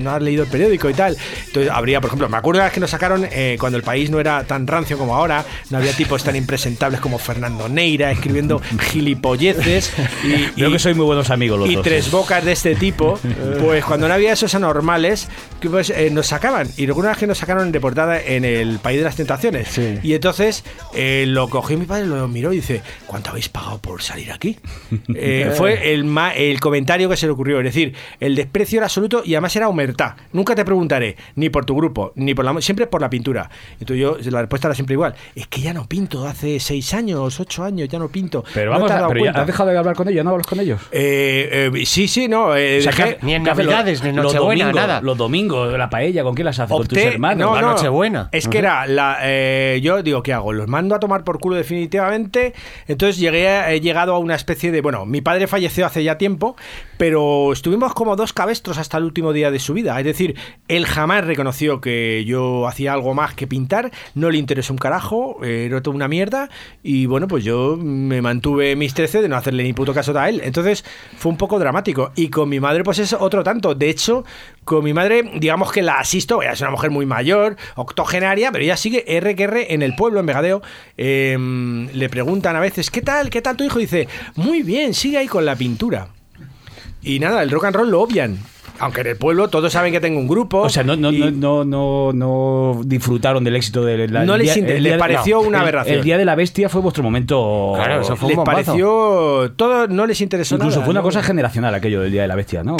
no has leído el periódico y tal. Entonces habría, por ejemplo, me acuerdo las que nos sacaron eh, cuando el país no era tan rancio como ahora, no había tipos tan impresentables como Fernando Neira escribiendo <laughs> gilipolleces y, y- que sois muy buenos amigos los y dos. tres bocas de este tipo, <laughs> pues cuando no había esos anormales, pues eh, nos sacaban. Y alguna vez que nos sacaron de portada en el País de las Tentaciones. Sí. Y entonces eh, lo cogió mi padre, lo miró y dice, ¿cuánto habéis pagado por salir aquí? <laughs> Eh, fue el, ma- el comentario que se le ocurrió. Es decir, el desprecio era absoluto y además era humertad. Nunca te preguntaré, ni por tu grupo, ni por la... Siempre por la pintura. Entonces yo, la respuesta era siempre igual. Es que ya no pinto, hace seis años, ocho años, ya no pinto. Pero ¿No vamos te has a, dado pero ya has dejado de hablar con ellos, ¿no hablas con ellos? Eh, eh, sí, sí, no. eh, O sea, dejé- que- ni en Navidades, ni en Nochebuena, domingos, nada. Los domingos, la paella, ¿con quién las haces? ¿Con tus hermanos? no, la no, Nochebuena. Es que era la. eh, yo digo, ¿qué hago? Los mando a tomar por culo definitivamente. Entonces llegué, he llegado a una especie de. Bueno, mi padre falleció hace ya tiempo, pero estuvimos como dos cabestros hasta el último día de su vida. Es decir, él jamás reconoció que yo hacía algo más que pintar, no le interesó un carajo, eh, era toda una mierda. Y bueno, pues yo me mantuve mis 13 de no hacerle ni puto caso a él. Entonces fue un poco dramático. Y con mi madre, pues es otro tanto. De hecho, con mi madre, digamos que la asisto, ella es una mujer muy mayor, octogenaria, pero ella sigue R que R en el pueblo, en Vegadeo. Eh, le preguntan a veces, ¿qué tal? ¿Qué tal tu hijo? Y dice, muy bien, sigue ahí con la pintura. Y nada, el rock and roll lo obvian. Aunque en el pueblo todos saben que tengo un grupo. O sea, no, no, y- no, no, no, no disfrutaron del éxito de la. No el les día- pareció una el- aberración. El, día de la bestia fue vuestro momento. Claro, eso fue un les bombazo. pareció. Todo no les interesó Incluso nada, fue una ¿no? cosa generacional aquello del día de la bestia, ¿no?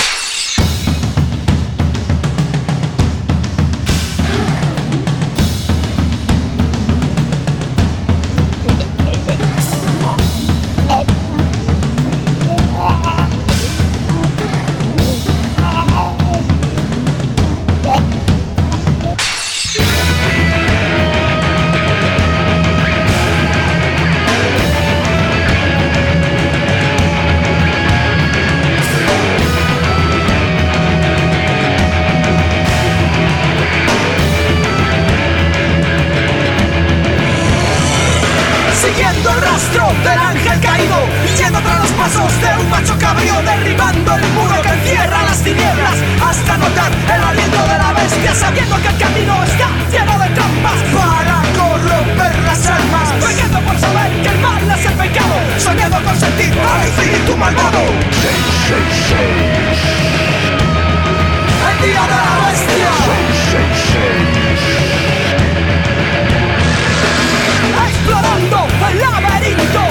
Las tinieblas Hasta notar el aliento de la bestia Sabiendo que el camino está lleno de trampas Para corromper las almas Pegando por saber que el mal es el pecado Soñando con sentir al espíritu malvado El día de la bestia. Explorando el laberinto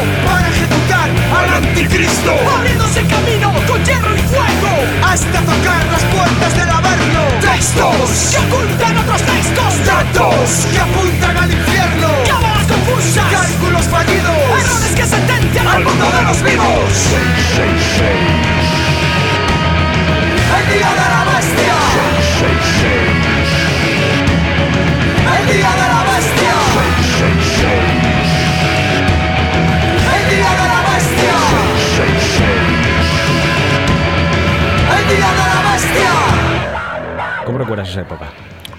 anticristo. Abriéndose camino con hierro y fuego. Hasta tocar las puertas del averno. Textos que ocultan otros textos. Datos que apuntan al infierno. Cámaras confusas. Cálculos fallidos. Errores que sentencian al mundo de los vivos. El día de la bestia. El día de la bestia ¿Cómo recuerdas esa época?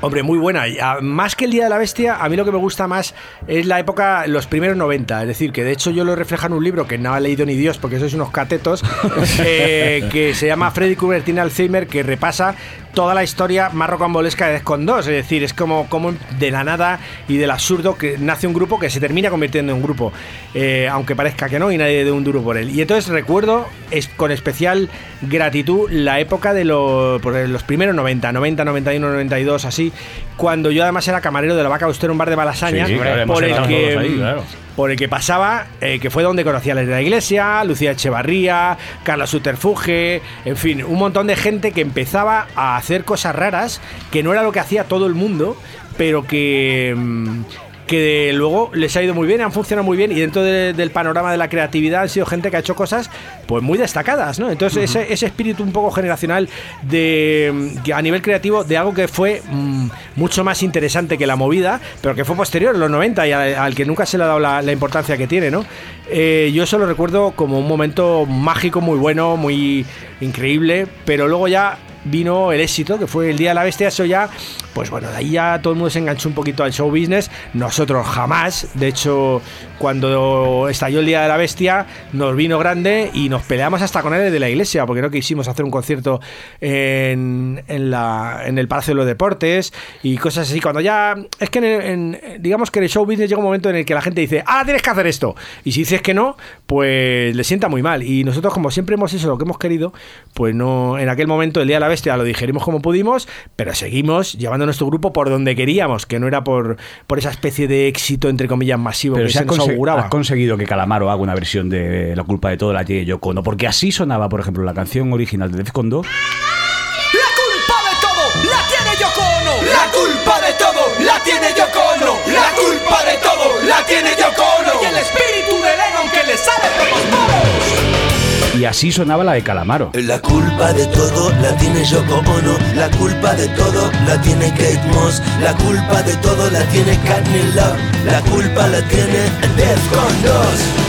Hombre, muy buena. Ah, más que el Día de la Bestia, a mí lo que me gusta más es la época, los primeros 90. Es decir, que de hecho yo lo reflejo en un libro que no ha leído ni Dios porque sois unos catetos, <laughs> eh, que se llama Freddy Krueger tiene Alzheimer, que repasa toda la historia más rocambolesca de Defcon 2. Es decir, es como, como de la nada y del absurdo que nace un grupo que se termina convirtiendo en un grupo, eh, aunque parezca que no y nadie dé un duro por él. Y entonces recuerdo es, con especial gratitud la época de los, por los primeros 90, 90, 91, 92, así, cuando yo además era camarero de la Vaca Austera, un bar de Malasaña, Sí, claro, por, el que, todos ahí, claro. por el que pasaba, eh, que fue donde conocía a la de la iglesia, Lucía Echevarría, Carla Suterfuge, en fin, un montón de gente que empezaba a hacer cosas raras, que no era lo que hacía todo el mundo, pero que... mm, que luego les ha ido muy bien, han funcionado muy bien y dentro de- del panorama de la creatividad han sido gente que ha hecho cosas pues muy destacadas, ¿no? Entonces ese, ese espíritu un poco generacional de a nivel creativo de algo que fue mm, mucho más interesante que la movida, pero que fue posterior, en los 90 y al, al que nunca se le ha dado la, la importancia que tiene, ¿no? Eh, yo eso lo recuerdo como un momento mágico, muy bueno, muy increíble, pero luego ya vino el éxito, que fue el Día de la Bestia, eso ya, pues bueno, de ahí ya todo el mundo se enganchó un poquito al show business, nosotros jamás, de hecho, cuando estalló el Día de la Bestia, nos vino grande y nos peleamos hasta con él de la iglesia, porque no quisimos hacer un concierto en, en, la, en el Palacio de los Deportes y cosas así, cuando ya, es que en digamos que en el show business llega un momento en el que la gente dice, ah, tienes que hacer esto, y si dices que no, pues le sienta muy mal, y nosotros como siempre hemos hecho lo que hemos querido, pues no, en aquel momento el Día de la Bestia lo digerimos como pudimos, pero seguimos llevando nuestro grupo por donde queríamos, que no era por, por esa especie de éxito, entre comillas, masivo Pero que se nos auguraba. has conseguido que Calamaro haga una versión de La culpa de todo la tiene Yoko Ono, porque así sonaba, por ejemplo, la canción original de Defcon 2. La culpa de todo la tiene Yoko Ono. La culpa de todo la tiene Yoko Ono. La culpa de todo la tiene Yoko Ono. Y el espíritu de Lennon que le sale por los poros. Y así sonaba la de Calamaro. La culpa de todo la tiene Yoko Ono, la culpa de todo la tiene Kate Moss, la culpa de todo la tiene Courtney Love, la culpa la tiene Defcon 2.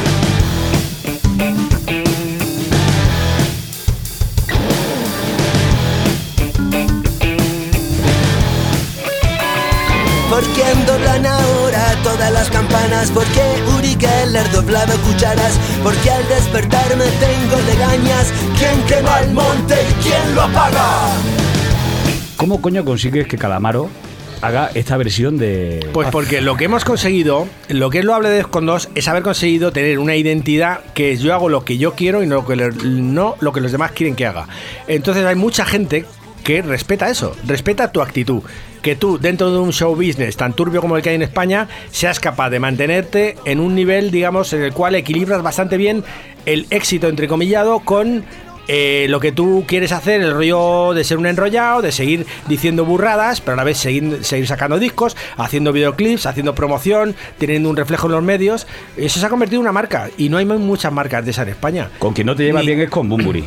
¿Por quién doblan ahora todas las campanas? ¿Por qué Uri Geller doblaba cucharas? Porque al despertarme tengo legañas. ¿Quién quema el monte y quién lo apaga? ¿Cómo coño consigues que Calamaro haga esta versión de. Pues porque lo que hemos conseguido, lo que es loable de Defcon 2 es haber conseguido tener una identidad que es yo hago lo que yo quiero y no lo que, le- no lo que los demás quieren que haga. Entonces hay mucha gente que respeta eso, respeta tu actitud. Que tú, dentro de un show business tan turbio como el que hay en España, seas capaz de mantenerte en un nivel, digamos, en el cual equilibras bastante bien el éxito entrecomillado con eh, lo que tú quieres hacer, el rollo de ser un enrollado, de seguir diciendo burradas, pero a la vez seguir, seguir sacando discos, haciendo videoclips, haciendo promoción, teniendo un reflejo en los medios. Eso se ha convertido en una marca y no hay muchas marcas de esa en España. Con quien no te llevas bien es con Bumburi.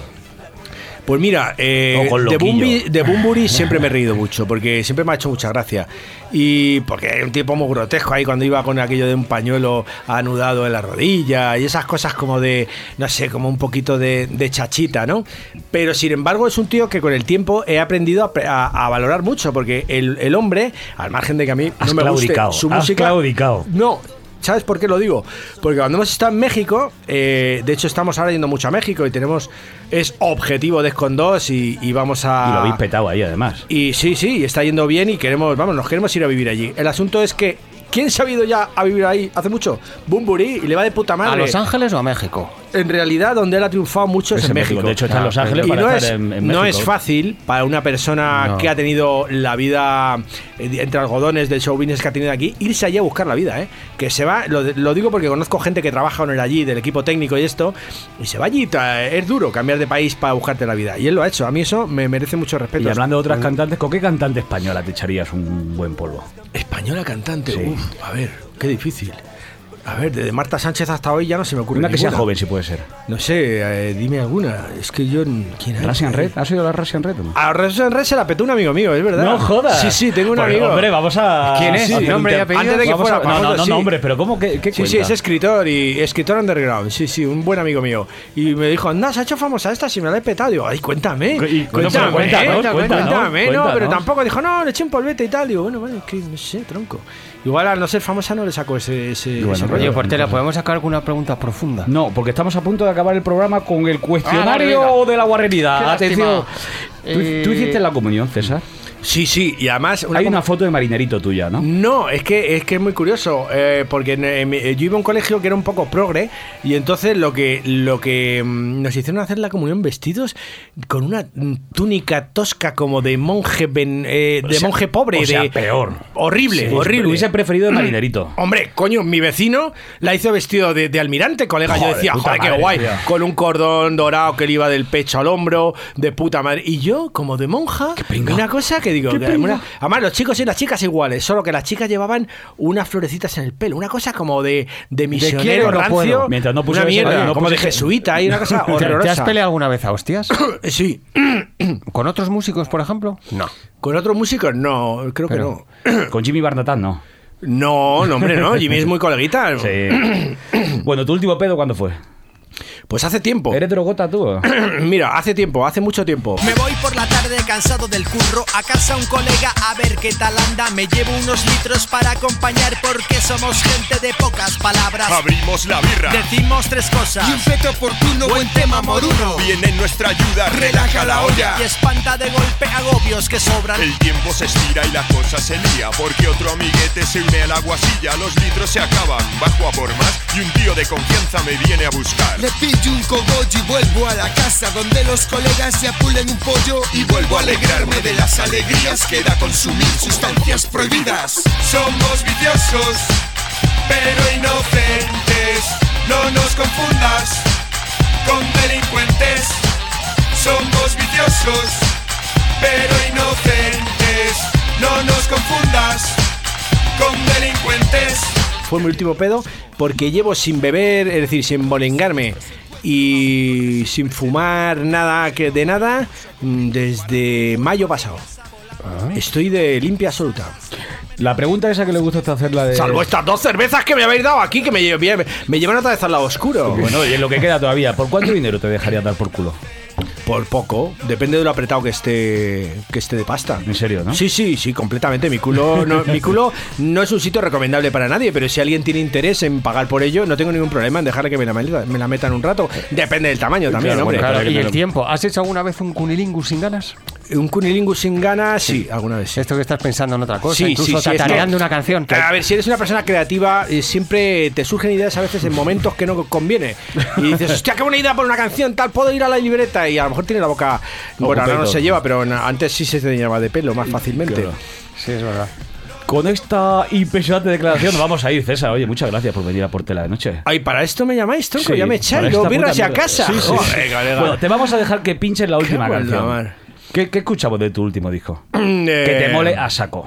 Pues mira, eh, de. Bumbi- de Bumburi siempre me he reído mucho, porque siempre me ha hecho mucha gracia. Y porque hay un tipo muy grotesco ahí cuando iba con aquello de un pañuelo anudado en la rodilla y esas cosas como de, no sé, como un poquito de, de chachita, ¿no? Pero sin embargo es un tío que con el tiempo he aprendido a, pre- a- a valorar mucho, porque el, el hombre, al margen de que a mí Has me guste claudicado, su música... claudicado. No, ¿Sabes por qué lo digo? Porque cuando hemos estado en México, eh, de hecho estamos ahora yendo mucho a México y tenemos, es objetivo Descon 2 y, y vamos a... Y lo habéis petado ahí, además. Y sí, sí, está yendo bien y queremos, vamos, nos queremos ir a vivir allí. El asunto es que, ¿quién se ha ido ya a vivir ahí hace mucho? Bumburi y le va de puta madre. ¿A Los Ángeles o a México? En realidad, donde él ha triunfado mucho es, Es en México. México. De hecho, está en Los Ángeles y para no estar es, en- en no México. es fácil para una persona No. que ha tenido la vida eh, entre algodones del show business que ha tenido aquí, irse allí a buscar la vida, ¿eh? Que se va, lo, lo digo porque conozco gente que trabaja con él allí, del equipo técnico y esto, y se va allí. Es duro cambiar de país para buscarte la vida. Y él lo ha hecho. A mí eso me merece mucho respeto. Y hablando de otras cantantes, ¿con qué cantante española te echarías un buen polvo? Española cantante, Sí. uf, a ver, qué difícil. A ver, desde Marta Sánchez hasta hoy ya no se me ocurre Una que sea ninguna. joven, si puede ser. No sé, eh, dime alguna. Es que yo. ¿Quién hay? ¿Russian Red? ¿Has oído la Russian Red? no? A Russian Red se la petó un amigo mío, es verdad. No jodas. Sí, sí, tengo un Pues, amigo. Hombre, vamos a. ¿Quién es? a hacer un ¿Nombre y te- apellido? Antes de que Vamos fuera a- No, no, no, sí. no, hombre, pero ¿cómo? ¿Qué, qué Sí, sí, es escritor y escritor underground. Sí, sí, un buen amigo mío. Y me dijo, anda, se ha hecho famosa esta, si me la he petado. Digo, ay, cuéntame. Y- cuéntame, no, cuéntanos, cuéntame, cuéntanos, cuéntame. No, pero tampoco dijo, no, le eché un polvete y tal. Digo, bueno, vale, que no sé, tronco. Igual al no ser famosa no le saco ese, ese, bueno. Oye, Portela, ¿podemos sacar alguna pregunta profunda? No, porque estamos a punto de acabar el programa con el Ah, cuestionario de la guarrería. Atención. ¿Tú, Eh, tú hiciste la comunión, César? Sí, sí, y además... Hay una foto de marinerito tuya, ¿no? No, es que es que es muy curioso, eh, porque en- en yo iba a un colegio que era un poco progre y entonces lo que lo que mm, nos hicieron hacer la comunión vestidos con una mm, túnica tosca como de monje ben- eh, de O sea, monje pobre, o sea, de peor. horrible, Sí, horrible. Hubiese preferido de marinerito. <clears throat> Hombre, coño, mi vecino la hizo vestido de, de almirante, colega. Yo Joder, decía, puta joder, qué guay. Con un cordón dorado que le iba del pecho al hombro, de puta madre. Y yo, como de monja, una cosa que digo, que una- además los chicos y las chicas iguales, solo que las chicas llevaban unas florecitas en el pelo, una cosa como de, de misionero quiero, no rancio. puedo. Mientras no una pusiese- mierda, no como de pusiese- jesuita, y una cosa <laughs> ¿Te, te has horrorosa. peleado alguna vez a hostias? <coughs> Sí. <coughs> ¿Con otros músicos, por ejemplo? No. Con otros músicos, no, creo Pero- que no. <coughs> Con Jimmy Barnatán, no. No, no, hombre, no. Jimmy es muy coleguita. Sí. bueno, ¿tu último pedo cuándo fue? Pues hace tiempo. ¿Eres drogota tú? <clears throat> Mira, hace tiempo, hace mucho tiempo. Me voy por la tarde cansado del curro a casa un colega a ver qué tal anda. Me llevo unos litros para acompañar porque somos gente de pocas palabras. Abrimos la birra. Decimos tres cosas. Y un feto oportuno, buen tema moruno. Viene en nuestra ayuda, relaja la olla. Y espanta de golpe agobios que sobran. El tiempo se estira y la cosa se lía Porque otro amiguete se une a la guasilla Los litros se acaban, bajo a por más Y un tío de confianza me viene a buscar Le pillo un cogollo y vuelvo a la casa donde los colegas se apulen un pollo Y vuelvo a alegrarme de las alegrías que da consumir sustancias prohibidas. Somos viciosos, pero inocentes. No nos confundas con delincuentes. Somos viciosos, pero inocentes. No nos confundas con delincuentes. Fue mi último pedo porque llevo sin beber, es decir, sin bolengarme y sin fumar nada que de nada mm, desde mayo pasado. Estoy de limpia absoluta. La pregunta esa que le gusta hacerla de... Salvo estas dos cervezas que me habéis dado aquí, que me, lle- me llevan otra vez al lado oscuro. Bueno, y es lo que queda todavía. ¿Por cuánto dinero te dejaría dar por culo? Por poco, depende de lo apretado que esté que esté de pasta. En serio, ¿no? Sí, sí, sí, completamente. Mi culo, no, mi culo no es un sitio recomendable para nadie, pero si alguien tiene interés en pagar por ello, no tengo ningún problema en dejarle que me la, meta- me la metan un rato. Depende del tamaño también, Claro, hombre. Claro, y el tiempo. ¿Has hecho alguna vez un cunilingus sin ganas? Un cunilingus sin ganas, sí, alguna vez. sí. Esto que estás pensando en otra cosa, Sí, incluso sí, es tatareando que- una canción. A ver, si eres una persona creativa, eh, siempre te surgen ideas a veces en momentos que no conviene. Y dices, <laughs> hostia, qué buena idea para una canción, tal, puedo ir a la libreta. Y a lo mejor tiene la boca. Bueno, ahora no se lleva, pero antes sí se te llenaba de pelo más fácilmente. Claro. Sí, es verdad. Con esta impresionante declaración vamos a ir, César. Oye, muchas gracias por venir a Portela de Noche. Ay, para esto me llamáis, tronco, Sí, ya me echáis, luego birras a casa. Sí, sí, Joder. Bueno, te vamos a dejar que pinches la última canción. ¿Qué, qué escuchamos de tu último disco? <clears throat> Eh, Que te mole a saco.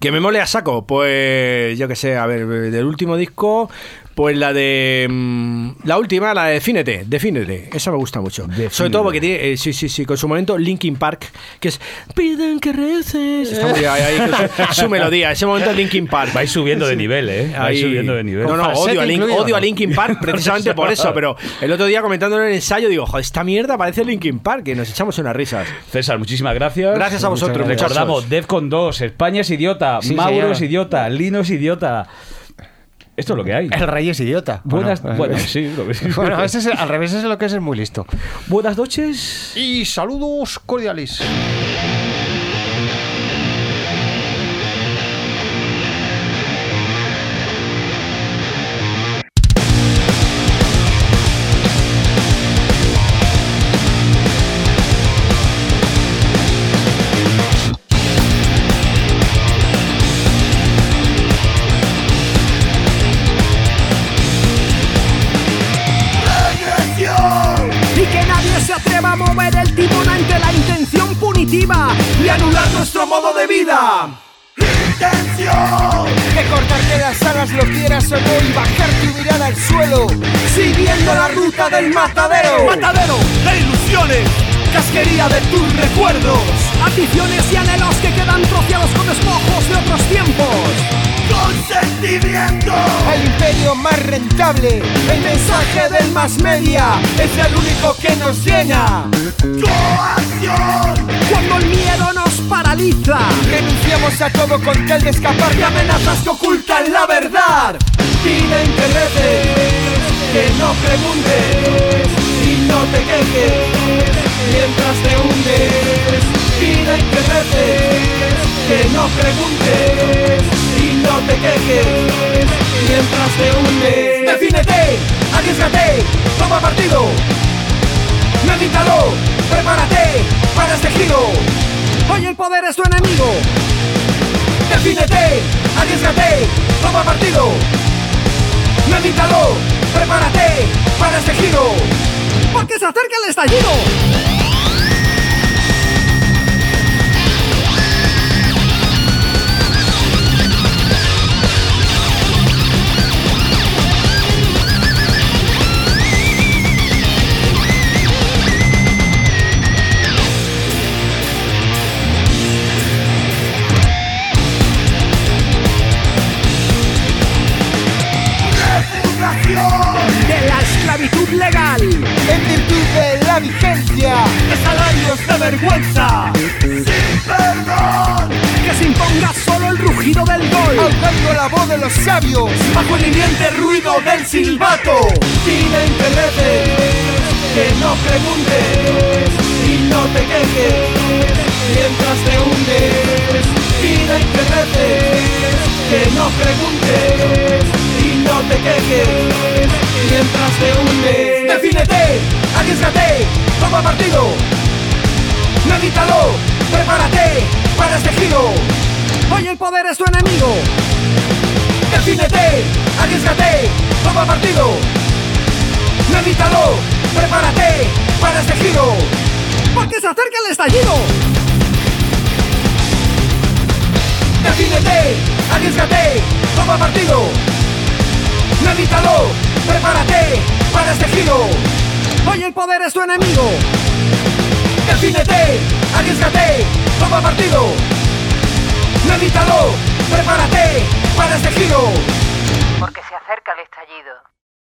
Que me mole a saco, pues yo que sé, a ver, del último disco, pues la de mm, la última, la de Defínete, Defínete, esa me gusta mucho. Sobre todo porque tiene, eh, sí, sí, sí, con su momento Linkin Park, que es piden que reces, está muy ahí, su, su melodía, ese momento Linkin Park. Vais subiendo de nivel, ¿eh? Vais Ahí. subiendo de nivel. No, no, odio a, odio a. Linkin Park <laughs> precisamente por eso, pero el otro día comentándolo en el ensayo digo, joder, esta mierda parece Linkin Park, que nos echamos unas risas. César, muchísimas gracias. Gracias a vosotros. Recordamos, Defcon 2, España es idiota, Sí, Mauro señor. es idiota, Lino es idiota. Esto es lo que hay. El rey es idiota. Buenas, Bueno, bueno, sí, <laughs> lo que sí. Bueno, es- al revés, es lo que es, es muy listo. Buenas noches. Y saludos cordiales. ¡Intención! De cortarte las alas lo quieras o no y bajar tu mirada al suelo. Siguiendo la ruta del matadero. Matadero de ilusiones. Casquería de tus recuerdos. Ambiciones y anhelos que quedan troceados con despojos de otros tiempos. Consentimiento. El imperio más rentable. El mensaje del más media es el único que nos llena. Coacción. Cuando el miedo nos paraliza. Renunciamos a todo con tal de escapar de amenazas que ocultan la verdad. Piden que reces, que no preguntes y no te quejes mientras te hundes. Piden que reces, que no preguntes no te quejes mientras te hundes. Defínete, arriesgate, toma partido. Medítalo, prepárate para este giro. Hoy el poder es tu enemigo. Defínete, arriesgate, toma partido. Medítalo, prepárate para este giro. Porque se acerca el estallido. Legal. En virtud de la vigencia de salarios de vergüenza. Sin perdón. Que se imponga solo el rugido del gol. Ahogando la voz de los sabios. Bajo el hiriente ruido del silbato. Piden que no preguntes y no te quejes mientras te hundes. Piden que no preguntes no te quejes mientras te hundes. Defínete, arriesgate, toma partido. Medítalo, prepárate para este giro. Hoy el poder es tu enemigo. Defínete, arriesgate, toma partido. Medítalo, prepárate para este giro. Porque se acerca el estallido. Defínete, arriesgate, toma partido. Medítalo, prepárate para este giro. Hoy el poder es tu enemigo. Defínete, arriesgate, toma partido. Medítalo, prepárate para este giro. Porque se acerca el estallido.